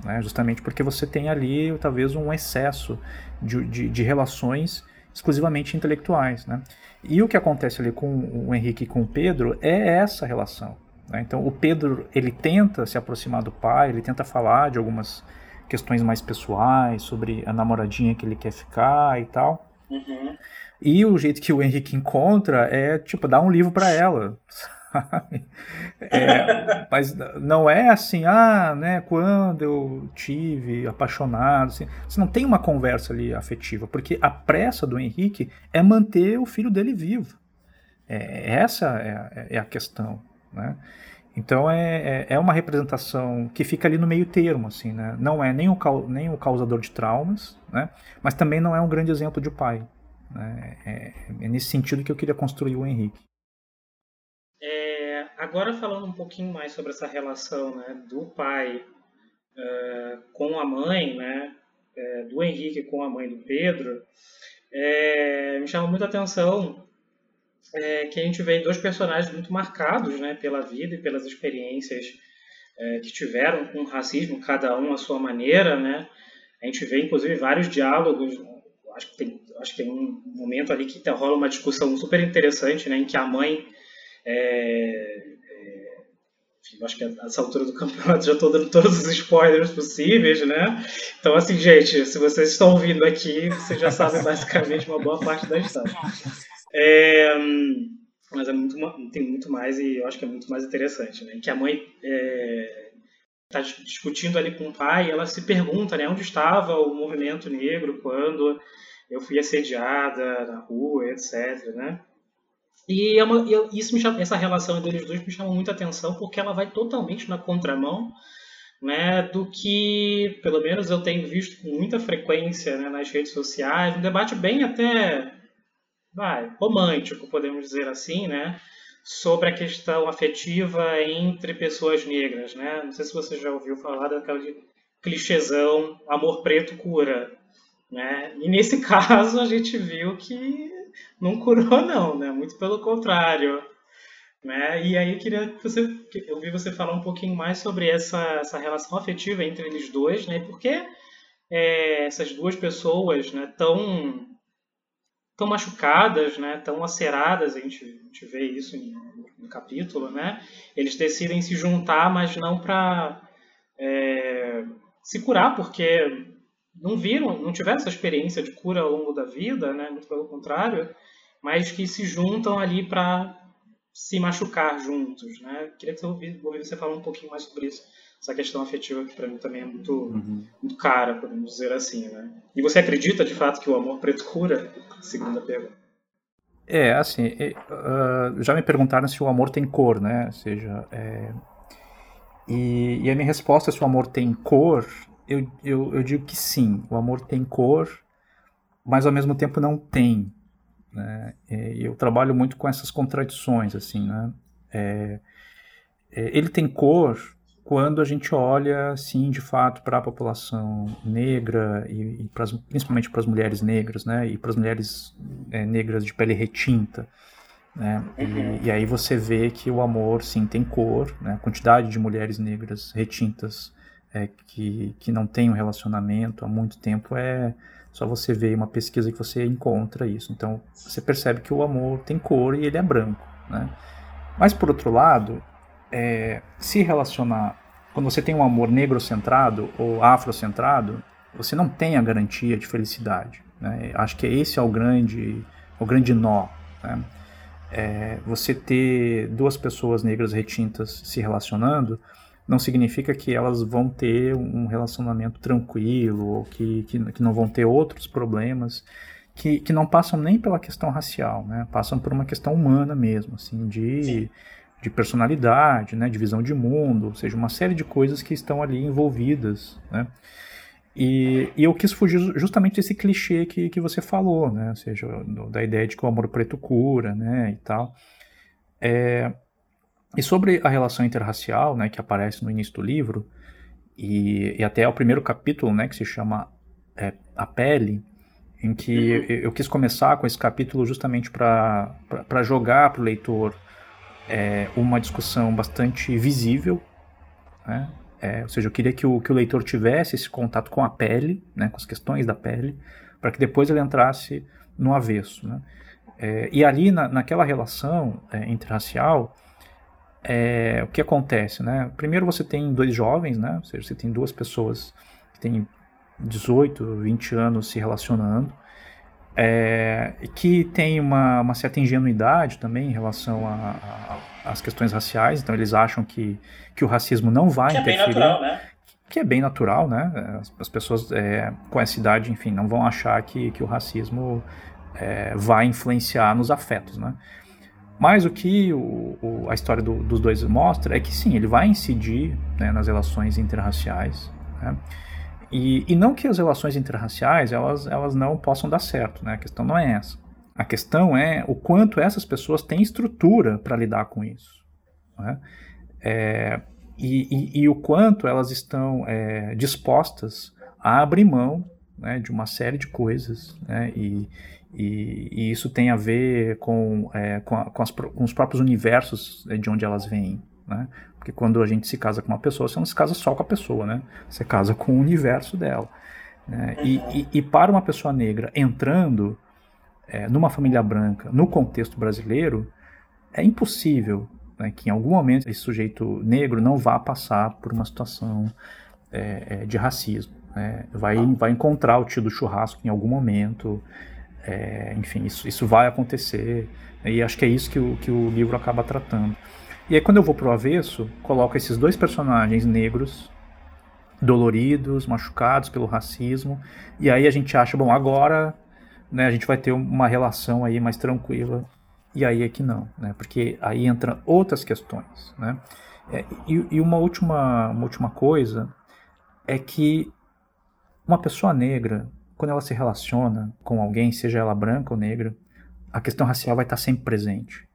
né? justamente porque você tem ali talvez um excesso de, de, de relações exclusivamente intelectuais, né? E o que acontece ali com o Henrique e com o Pedro é essa relação. Né? Então o Pedro ele tenta se aproximar do pai, ele tenta falar de algumas questões mais pessoais, sobre a namoradinha que ele quer ficar e tal. Uhum. E o jeito que o Henrique encontra é, tipo, dar um livro para ela? É, mas não é assim, ah, né, quando eu tive apaixonado, assim, você não tem uma conversa ali afetiva, porque a pressa do Henrique é manter o filho dele vivo. É, essa é, é a questão, né? Então é, é, é uma representação que fica ali no meio termo, assim, né? Não é nem o, nem o causador de traumas, né? Mas também não é um grande exemplo de pai. Né? É, é nesse sentido que eu queria construir o Henrique. É, agora falando um pouquinho mais sobre essa relação né, do pai uh, com a mãe, né? É, do Henrique com a mãe do Pedro, me chama muita atenção é, que a gente vê dois personagens muito marcados né, pela vida e pelas experiências é, que tiveram com o racismo, cada um à sua maneira. Né? A gente vê, inclusive, vários diálogos. Acho que tem, acho que tem um momento ali que rola uma discussão super interessante, né, em que a mãe. É, é acho que essa altura do campeonato já estou dando todos os spoilers possíveis, né? Então, assim, gente, se vocês estão ouvindo aqui, vocês já sabem basicamente uma boa parte da história. É, mas é muito, tem muito mais e eu acho que é muito mais interessante, né? Que a mãe está é, discutindo ali com o pai e ela se pergunta, né? Onde estava o movimento negro quando eu fui assediada na rua, etc, né? E é uma, chama, essa relação deles dois me chama muita atenção porque ela vai totalmente na contramão né, do que, pelo menos eu tenho visto com muita frequência né, nas redes sociais, um debate bem até vai, romântico, podemos dizer assim, né? Sobre a questão afetiva entre pessoas negras, né? Não sei se você já ouviu falar daquela clichêzão amor preto cura, né? E nesse caso a gente viu que não curou não, né? Muito pelo contrário, né? E aí eu queria que você, eu vi você falar um pouquinho mais sobre essa, essa relação afetiva entre eles dois, né? Porque é, essas duas pessoas, né, tão tão machucadas, né, tão aceradas, a gente, a gente vê isso no, no, capítulo, né? Eles decidem se juntar, mas não para é, se curar, porque não viram, não tiveram essa experiência de cura ao longo da vida, né? Muito pelo contrário, mas que se juntam ali para se machucar juntos, né? Queria que você ouvisse você falar um pouquinho mais sobre isso, essa questão afetiva que para mim também é muito, uhum. muito cara, podemos dizer assim, né? E você acredita de fato que o amor preto cura? Segunda pergunta. É, assim, uh, já me perguntaram se o amor tem cor, né? Ou seja, é... e, e, a minha resposta se o amor tem cor, eu, eu, eu digo que sim, o amor tem cor, mas ao mesmo tempo não tem. Né? É, eu trabalho muito com essas contradições, assim, né? É, é ele tem cor quando a gente olha, sim, de fato, para a população negra e, e pras, principalmente para as mulheres negras, né, e para as mulheres é, negras de pele retinta, né, uhum. e, e, aí você vê que o amor, sim, tem cor, né, a quantidade de mulheres negras retintas é, que, que não tem um relacionamento há muito tempo é só você ver uma pesquisa que você encontra isso. Então, você percebe que o amor tem cor e ele é branco, né. Mas, por outro lado, é, se relacionar, quando você tem um amor negro-centrado ou afrocentrado, você não tem a garantia de felicidade. Né? Acho que esse é o grande, o grande nó. Né? É, você ter duas pessoas negras retintas se relacionando não significa que elas vão ter um relacionamento tranquilo ou que, que, que não vão ter outros problemas que, que não passam nem pela questão racial, né? passam por uma questão humana mesmo, assim, de, Sim de personalidade, né, de visão de mundo, ou seja, uma série de coisas que estão ali envolvidas, né? E, e eu quis fugir justamente desse clichê que, que você falou, né? Ou seja, da ideia de que o amor preto cura, né, e tal. É, e sobre a relação interracial, né, que aparece no início do livro, e, e até o primeiro capítulo, né, que se chama é, A Pele, em que uhum. eu, eu, quis começar com esse capítulo justamente para jogar para o leitor é, uma discussão bastante visível, né? É, ou seja, eu queria que o, que o leitor tivesse esse contato com a pele, né, com as questões da pele, para que depois ele entrasse no avesso. Né? É, e ali, na, naquela relação é, interracial, é, o que acontece? Né? Primeiro você tem dois jovens, né? ou seja, você tem duas pessoas que têm 18, 20 anos se relacionando, é, que tem uma, uma, certa ingenuidade também em relação às questões raciais, então eles acham que, que o racismo não vai que interferir. É bem natural, né? Que é bem natural, né? As, as pessoas é, com essa idade, enfim, não vão achar que, que o racismo é, vai influenciar nos afetos, né? Mas o que o, o, a história do, dos dois mostra é que sim, ele vai incidir né, nas relações interraciais, né? E, e não que as relações interraciais elas, elas não possam dar certo, né? A questão não é essa. A questão é o quanto essas pessoas têm estrutura para lidar com isso. Né? É, e, e, e, o quanto elas estão é, dispostas a abrir mão né, de uma série de coisas. Né? E, e, isso tem a ver com, é, com, a, com, as, com, os próprios universos de onde elas vêm. Né? Porque quando a gente se casa com uma pessoa, você não se casa só com a pessoa, né? Você casa com o universo dela. Né? E, e, e, para uma pessoa negra entrando é, numa família branca, no contexto brasileiro, é impossível né, que em algum momento esse sujeito negro não vá passar por uma situação é, é de racismo. Né? Vai, vai encontrar o tio do churrasco em algum momento. É, enfim, isso, isso vai acontecer. E acho que é isso que o, que o livro acaba tratando. E aí quando eu vou pro avesso, coloco esses dois personagens negros, doloridos, machucados pelo racismo, e aí a gente acha, bom, agora né, a gente vai ter uma relação aí mais tranquila. E aí é que não, né? Porque aí entram outras questões, né? É, e, e uma, última, uma última coisa é que uma pessoa negra, quando ela se relaciona com alguém, seja ela branca ou negra, a questão racial vai estar sempre presente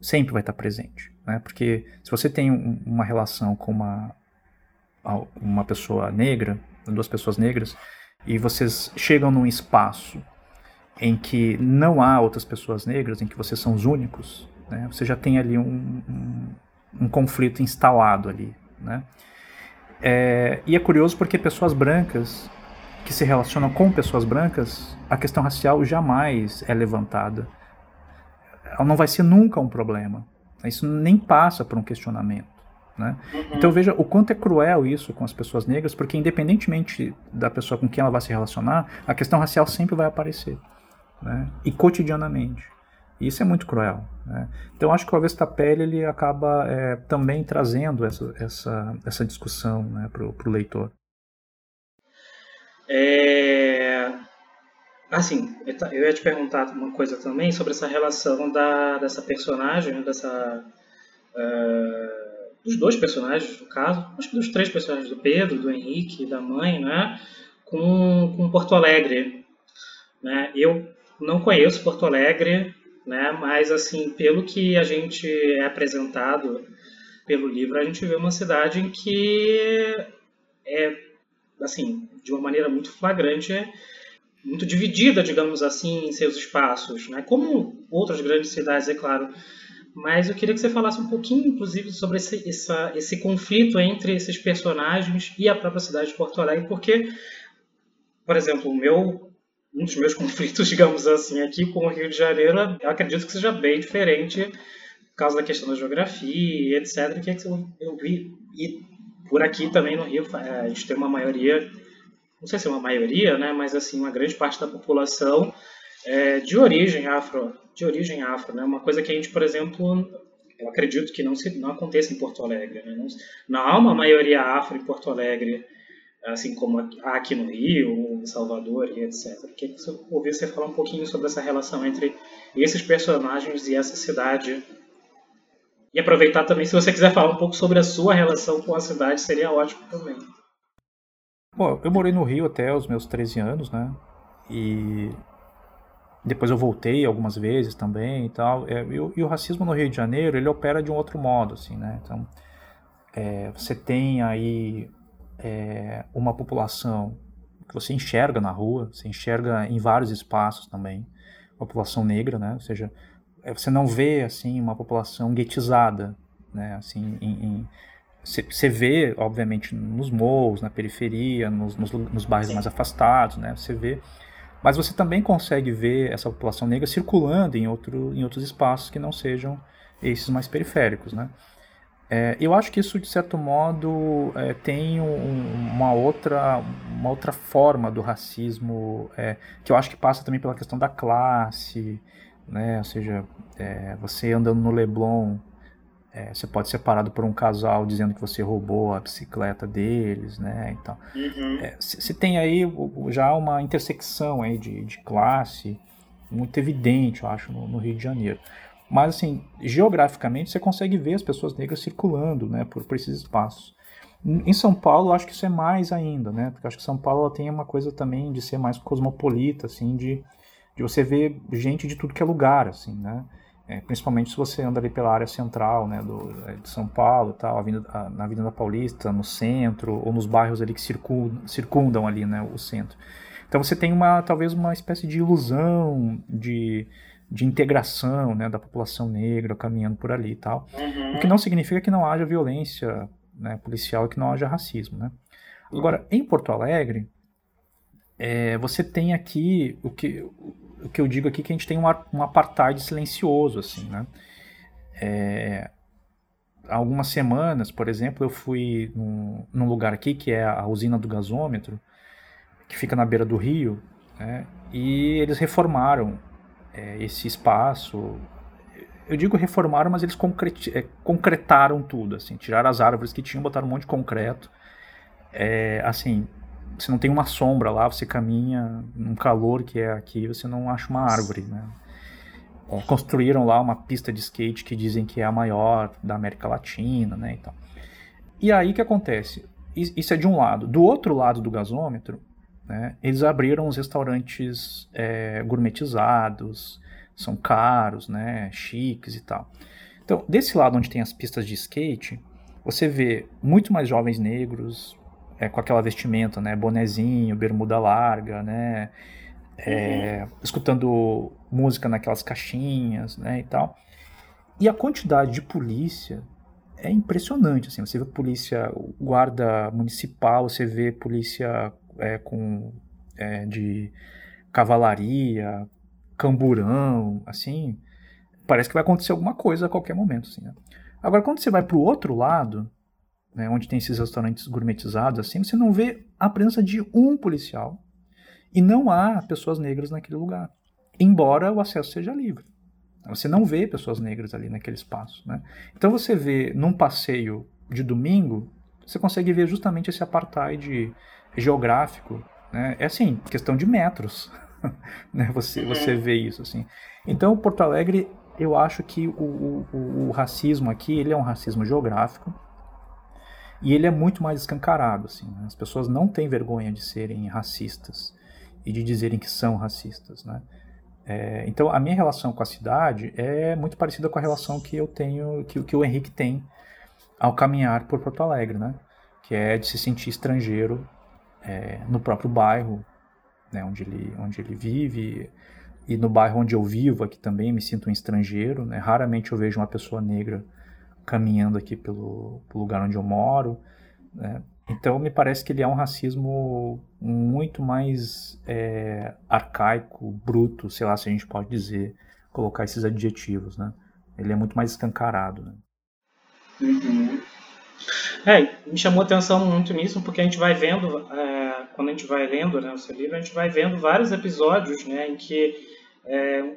sempre vai estar presente. Né? Porque se você tem um, uma relação com uma, uma pessoa negra, duas pessoas negras, e vocês chegam num espaço em que não há outras pessoas negras, em que vocês são os únicos, né? você já tem ali um, um, um conflito instalado ali. Né? É, e é curioso porque pessoas brancas que se relacionam com pessoas brancas, a questão racial jamais é levantada não vai ser nunca um problema. Isso nem passa por um questionamento. Né? Uhum. Então veja o quanto é cruel isso com as pessoas negras, porque independentemente da pessoa com quem ela vai se relacionar, a questão racial sempre vai aparecer. Né? E cotidianamente. E isso é muito cruel. Né? Então acho que o Avestapelli ele acaba é, também trazendo essa, essa, essa discussão né, para o leitor. É... Assim, eu ia te perguntar uma coisa também sobre essa relação da, dessa personagem, né, dessa, uh, dos dois personagens, no caso, acho que dos três personagens, do Pedro, do Henrique da mãe, né, com, com Porto Alegre. Né? Eu não conheço Porto Alegre, né? Mas assim, pelo que a gente é apresentado pelo livro, a gente vê uma cidade em que é assim, de uma maneira muito flagrante, muito dividida, digamos assim, em seus espaços, né? Como outras grandes cidades, é claro. Mas eu queria que você falasse um pouquinho, inclusive, sobre esse, essa, esse conflito entre esses personagens e a própria cidade de Porto Alegre, porque, por exemplo, o meu um dos meus conflitos, digamos assim, aqui com o Rio de Janeiro, eu acredito que seja bem diferente por causa da questão da geografia, etc., é que eu vi. E por aqui também no Rio, é, a gente tem uma maioria, não sei se é uma maioria, né, mas assim, uma grande parte da população é, de origem afro, de origem afro, né, uma coisa que a gente, por exemplo, eu acredito que não, se, não aconteça em Porto Alegre. Né? Não, não há uma maioria afro em Porto Alegre assim como aqui no Rio, em Salvador e etc. Queria que você ouvir você falar um pouquinho sobre essa relação entre esses personagens e essa cidade. E aproveitar também, se você quiser falar um pouco sobre a sua relação com a cidade, seria ótimo também. Bom, eu morei no Rio até os meus 13 anos, né? E depois eu voltei algumas vezes também e tal. É, e, o, e, o, racismo no Rio de Janeiro, ele opera de um outro modo, assim, né? Então, é, você tem aí é, uma população que você enxerga na rua, você enxerga em vários espaços também, população negra, né? Ou seja, é, você não vê assim uma população guetizada, né? Assim, em, você vê, obviamente, nos morros, na periferia, nos, nos, nos bairros Sim. mais afastados, né? Você vê, mas você também consegue ver essa população negra circulando em, outro, em outros espaços que não sejam esses mais periféricos, né? É, eu acho que isso, de certo modo, é, tem um, uma, outra, uma outra forma do racismo, é, que eu acho que passa também pela questão da classe, né? ou seja, é, você andando no Leblon, é, você pode ser parado por um casal dizendo que você roubou a bicicleta deles, né? Então, uhum. É, se, tem aí já uma intersecção aí de, de classe muito evidente, eu acho, no, no Rio de Janeiro. Mas, assim, geograficamente você consegue ver as pessoas negras circulando né, por, por esses espaços. Em São Paulo, acho que isso é mais ainda, né? Porque acho que São Paulo tem uma coisa também de ser mais cosmopolita, assim, de, de você ver gente de tudo que é lugar, assim, né? É, principalmente se você anda ali pela área central, né, do, é, de São Paulo, tal, avenida, na Avenida Paulista, no centro, ou nos bairros ali que circundam, circundam ali, né, o centro. Então você tem uma, talvez uma espécie de ilusão de de integração né, da população negra caminhando por ali e tal. Uhum. O que não significa que não haja violência né, policial e que não haja racismo. Né? Agora, em Porto Alegre, é, você tem aqui o que, o que eu digo aqui que a gente tem um, um apartheid silencioso, assim, né? É, há algumas semanas, por exemplo, eu fui num, num, lugar aqui que é a usina do gasômetro, que fica na beira do rio, né? e eles reformaram é, esse espaço. Eu digo reformaram, mas eles é, concretaram tudo, assim, tiraram as árvores que tinham, botaram um monte de concreto. É, assim, você não tem uma sombra lá, você caminha num calor que é aqui, você não acha uma árvore, né? Construíram lá uma pista de skate que dizem que é a maior da América Latina, né? Então. E aí o que acontece? Isso é de um lado. Do outro lado do gasômetro, né? Eles abriram os restaurantes é, gourmetizados, são caros, né? chiques e tal. Então, desse lado onde tem as pistas de skate, você vê muito mais jovens negros é, com aquela vestimenta, né? bonezinho, bermuda larga, né? É, uhum. escutando música naquelas caixinhas, né, e tal. E a quantidade de polícia é impressionante, assim, você vê polícia, guarda municipal, você vê polícia é, com é, de cavalaria, camburão, assim, parece que vai acontecer alguma coisa a qualquer momento, assim. Né? Agora, quando você vai para o outro lado, né, onde tem esses restaurantes gourmetizados, assim, você não vê a presença de um policial e não há pessoas negras naquele lugar, embora o acesso seja livre. Você não vê pessoas negras ali naquele espaço. Né? Então você vê num passeio de domingo, você consegue ver justamente esse apartheid geográfico. Né? É assim, questão de metros. né? Você, você vê isso. assim. Então, Porto Alegre, eu acho que o, o, o racismo aqui ele é um racismo geográfico e ele é muito mais escancarado. Assim, né? As pessoas não têm vergonha de serem racistas e de dizerem que são racistas. Né? É, então, a minha relação com a cidade é muito parecida com a relação que eu tenho, que, que o Henrique tem ao caminhar por Porto Alegre, né? Que é de se sentir estrangeiro é, no próprio bairro, né? Onde ele, onde ele vive e no bairro onde eu vivo aqui também me sinto um estrangeiro, né? Raramente eu vejo uma pessoa negra caminhando aqui pelo, pelo lugar onde eu moro, né? Então me parece que ele é um racismo muito mais é, arcaico, bruto, sei lá se a gente pode dizer, colocar esses adjetivos, né? Ele é muito mais escancarado, né? É, me chamou atenção muito nisso, porque a gente vai vendo, é, quando a gente vai lendo né, o seu livro, a gente vai vendo vários episódios né, em que é,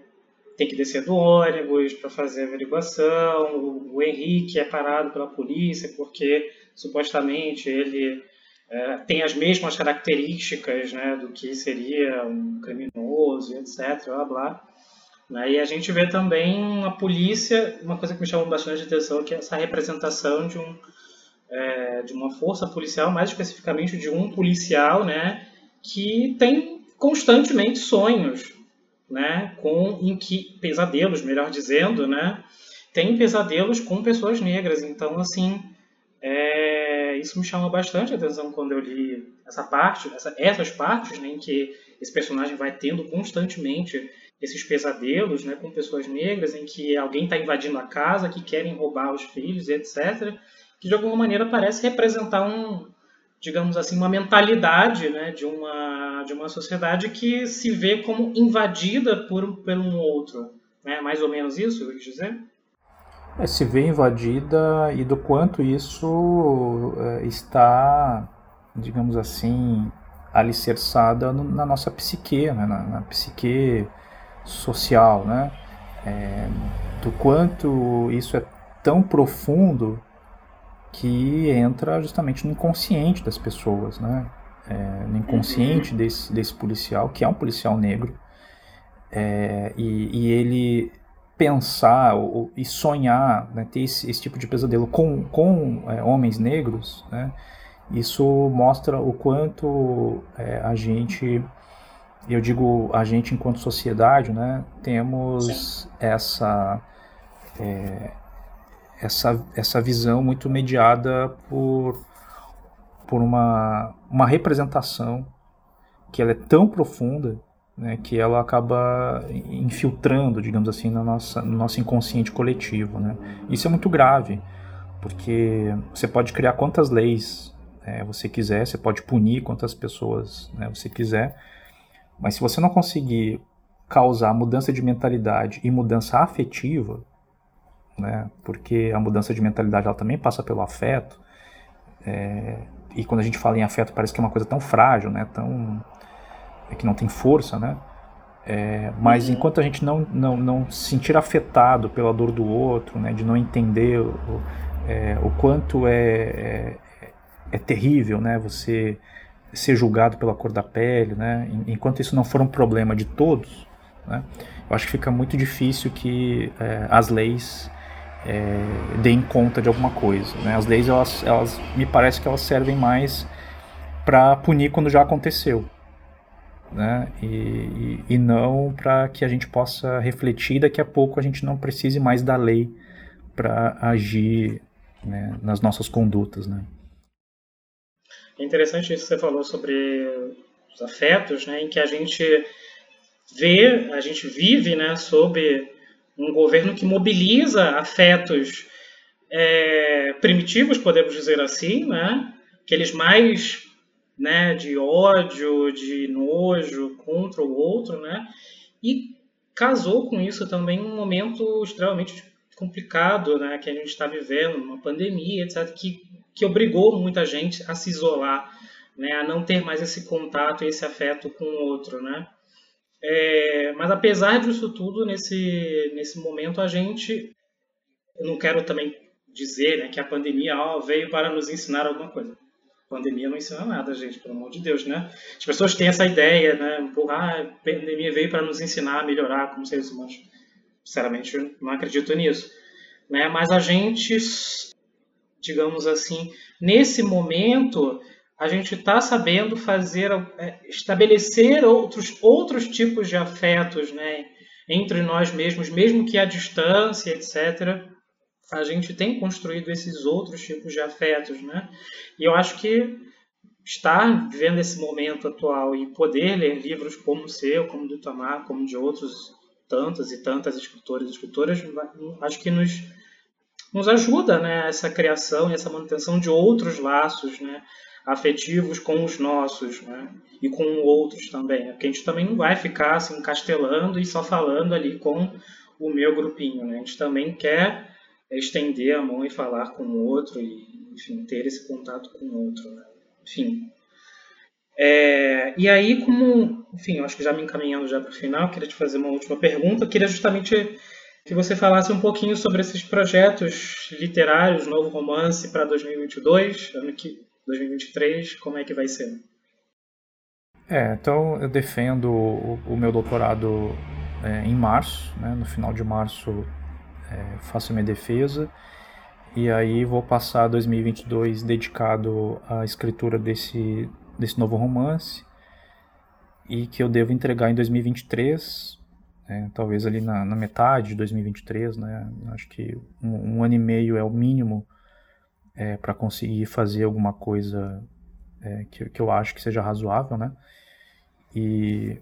tem que descer do ônibus para fazer averiguação, o, o Henrique é parado pela polícia porque supostamente ele é, tem as mesmas características né, do que seria um criminoso, etc. Blá, blá. Né, e a gente vê também a polícia, uma coisa que me chamou bastante atenção, que é essa representação de, um, é, de uma força policial, mais especificamente de um policial, né, que tem constantemente sonhos, né, com em que pesadelos, melhor dizendo, né, tem pesadelos com pessoas negras. Então, assim, é, isso me chama bastante atenção quando eu li essa parte, essa, essas partes, né, em que esse personagem vai tendo constantemente esses pesadelos né, com pessoas negras, em que alguém está invadindo a casa, que querem roubar os filhos, etc., que de alguma maneira parece representar um, digamos assim, uma mentalidade né, de, uma, de uma sociedade que se vê como invadida por, por um outro. Né? Mais ou menos isso, eu quis dizer? é, se vê invadida e do quanto isso é, está, digamos assim, alicerçada na nossa psique, né? na, na, psique social, né? É, do quanto isso é tão profundo que entra justamente no inconsciente das pessoas, né? É, no inconsciente uhum. desse, desse policial, que é um policial negro, é, e, e, ele pensar ou, e sonhar, né, ter esse, esse, tipo de pesadelo com, com é, homens negros, né, isso mostra o quanto é, a gente, eu digo a gente enquanto sociedade, né, temos essa é, essa essa visão muito mediada por por uma uma representação que ela é tão profunda né, que ela acaba infiltrando, digamos assim, na nossa, no nosso inconsciente coletivo. Né? Isso é muito grave, porque você pode criar quantas leis é, você quiser, você pode punir quantas pessoas né, você quiser, mas se você não conseguir causar mudança de mentalidade e mudança afetiva, né, porque a mudança de mentalidade ela também passa pelo afeto, é, e quando a gente fala em afeto parece que é uma coisa tão frágil, né, tão é que não tem força, né? É, mas uhum. enquanto a gente não, não, não se sentir afetado pela dor do outro, né, de não entender o, é, o quanto é, é, é, terrível né, você ser julgado pela cor da pele, né, enquanto isso não for um problema de todos, né, eu acho que fica muito difícil que é, as leis é, deem conta de alguma coisa. Né. As leis, elas, elas, me parece que elas servem mais para punir quando já aconteceu né? E, e, e não para que a gente possa refletir daqui a pouco a gente não precise mais da lei para agir né, nas nossas condutas, né? É interessante isso que você falou sobre os afetos, né, em que a gente vê, a gente vive, né, sob um governo que mobiliza afetos é, primitivos, podemos dizer assim, né, aqueles mais né, de ódio, de nojo contra o outro, né? E casou com isso também um momento extremamente complicado, né, que a gente está vivendo, uma pandemia, etc, que que obrigou muita gente a se isolar, né, a não ter mais esse contato, esse afeto com o outro, né? É, mas apesar disso tudo, nesse, nesse momento a gente, eu não quero também dizer né, que a pandemia ó, veio para nos ensinar alguma coisa. A pandemia não ensina nada, gente, pelo amor de Deus, né? As pessoas têm essa ideia, né? Porra, ah, a pandemia veio para nos ensinar a melhorar como seres humanos. Sinceramente, não acredito nisso. Né? Mas a gente, digamos assim, nesse momento, a gente está sabendo fazer, é, estabelecer outros, outros tipos de afetos, né? Entre nós mesmos, mesmo que à distância, etc a gente tem construído esses outros tipos de afetos, né? E eu acho que estar vivendo esse momento atual e poder ler livros como o seu, como do Tomar, como de outros tantas e tantas escritores e escritoras, acho que nos nos ajuda, né, essa criação e essa manutenção de outros laços, né, afetivos com os nossos, né, e com outros também, porque a gente também não vai ficar assim encastelando e só falando ali com o meu grupinho, né? A gente também quer estender a mão e falar com o outro e, enfim, ter esse contato com o outro, né? enfim. É, e aí, como, enfim, eu acho que já me encaminhando já para o final, queria te fazer uma última pergunta. Eu queria justamente que você falasse um pouquinho sobre esses projetos literários, novo romance para 2022, ano que 2023, como é que vai ser? É, então eu defendo o, o meu doutorado é, em março, né, no final de março é, faço minha defesa e aí vou passar 2022 dedicado à escritura desse, desse novo romance e que eu devo entregar em 2023, né, talvez ali na, na, metade de 2023, né? Acho que um, um ano e meio é o mínimo é, para conseguir fazer alguma coisa é, que, que eu acho que seja razoável, né? E,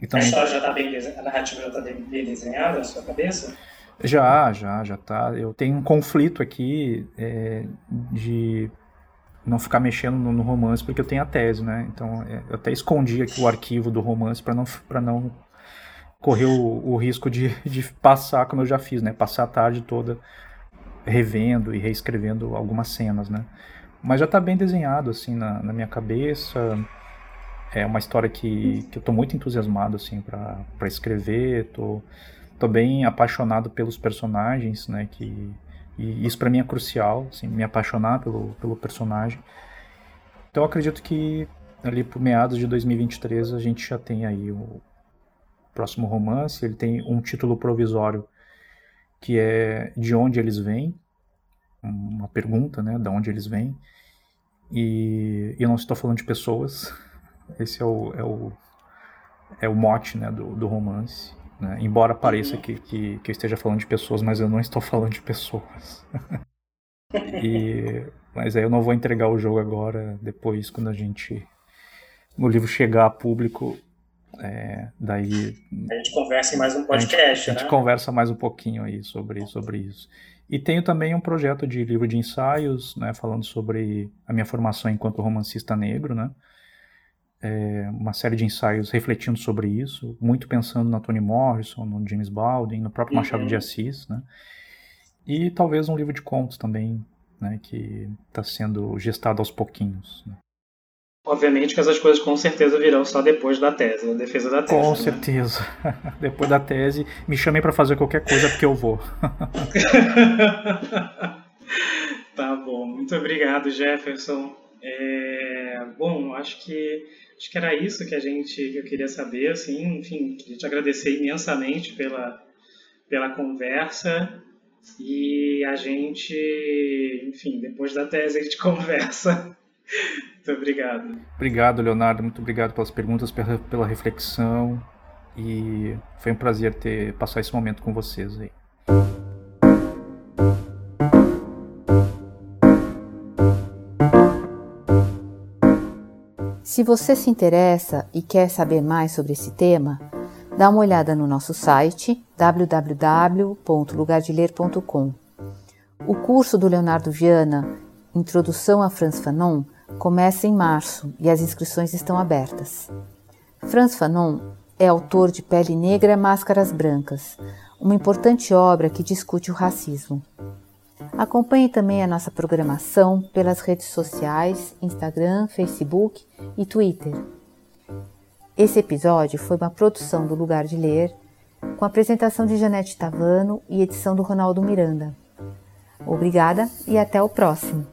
e também... A história já está bem a narrativa já está bem desenhada na sua cabeça? Já, já, já tá. Eu tenho um conflito aqui é, de não ficar mexendo no, no, romance porque eu tenho a tese, né? Então é, eu até escondi aqui o arquivo do romance para não para não correr o, o risco de, de passar como eu já fiz, né? Passar a tarde toda revendo e reescrevendo algumas cenas, né? Mas já está bem desenhado assim na, na, minha cabeça. É uma história que, que eu estou muito entusiasmado assim para escrever. Tô tô bem apaixonado pelos personagens, né? Que e isso para mim é crucial, assim, me apaixonar pelo, pelo personagem. Então eu acredito que ali por meados de 2023 a gente já tem aí o próximo romance. Ele tem um título provisório que é de onde eles vêm, uma pergunta, né? De onde eles vêm. E, eu não estou falando de pessoas. Esse é o, é o, é o mote né, do, do romance. Né? Embora pareça que, que, que, eu esteja falando de pessoas, mas eu não estou falando de pessoas. e, mas aí eu não vou entregar o jogo agora, depois, quando a gente. o livro chegar a público. É, daí. A gente conversa em mais um podcast, a gente, né? A gente conversa mais um pouquinho aí sobre, sobre isso. E tenho também um projeto de livro de ensaios, né, falando sobre a minha formação enquanto romancista negro, né? é, uma série de ensaios refletindo sobre isso, muito pensando na Toni Morrison, no James Baldwin, no próprio Machado uhum. de Assis, né? E talvez um livro de contos também, né, que está sendo gestado aos pouquinhos. Né? Obviamente que essas coisas com certeza virão só depois da tese, a defesa da tese. Com né? certeza. depois da tese, me chamem para fazer qualquer coisa porque eu vou. tá bom, muito obrigado, Jefferson. É, bom, acho que acho que era isso que a gente que eu queria saber, assim, enfim, queria te agradecer imensamente pela pela conversa e a gente, enfim, depois da tese a gente conversa. Muito obrigado. Obrigado, Leonardo. Muito obrigado pelas perguntas, pela, pela reflexão. E foi um prazer ter passar esse momento com vocês aí. Se você se interessa e quer saber mais sobre esse tema, dá uma olhada no nosso site www.lugardeler.com. O curso do Leonardo Viana, Introdução a Franz Fanon, começa em março e as inscrições estão abertas. Franz Fanon é autor de Pele Negra, Máscaras Brancas, uma importante obra que discute o racismo. Acompanhe também a nossa programação pelas redes sociais, Instagram, Facebook e Twitter. Esse episódio foi uma produção do Lugar de Ler, com apresentação de Janete Tavano e edição do Ronaldo Miranda. Obrigada e até o próximo.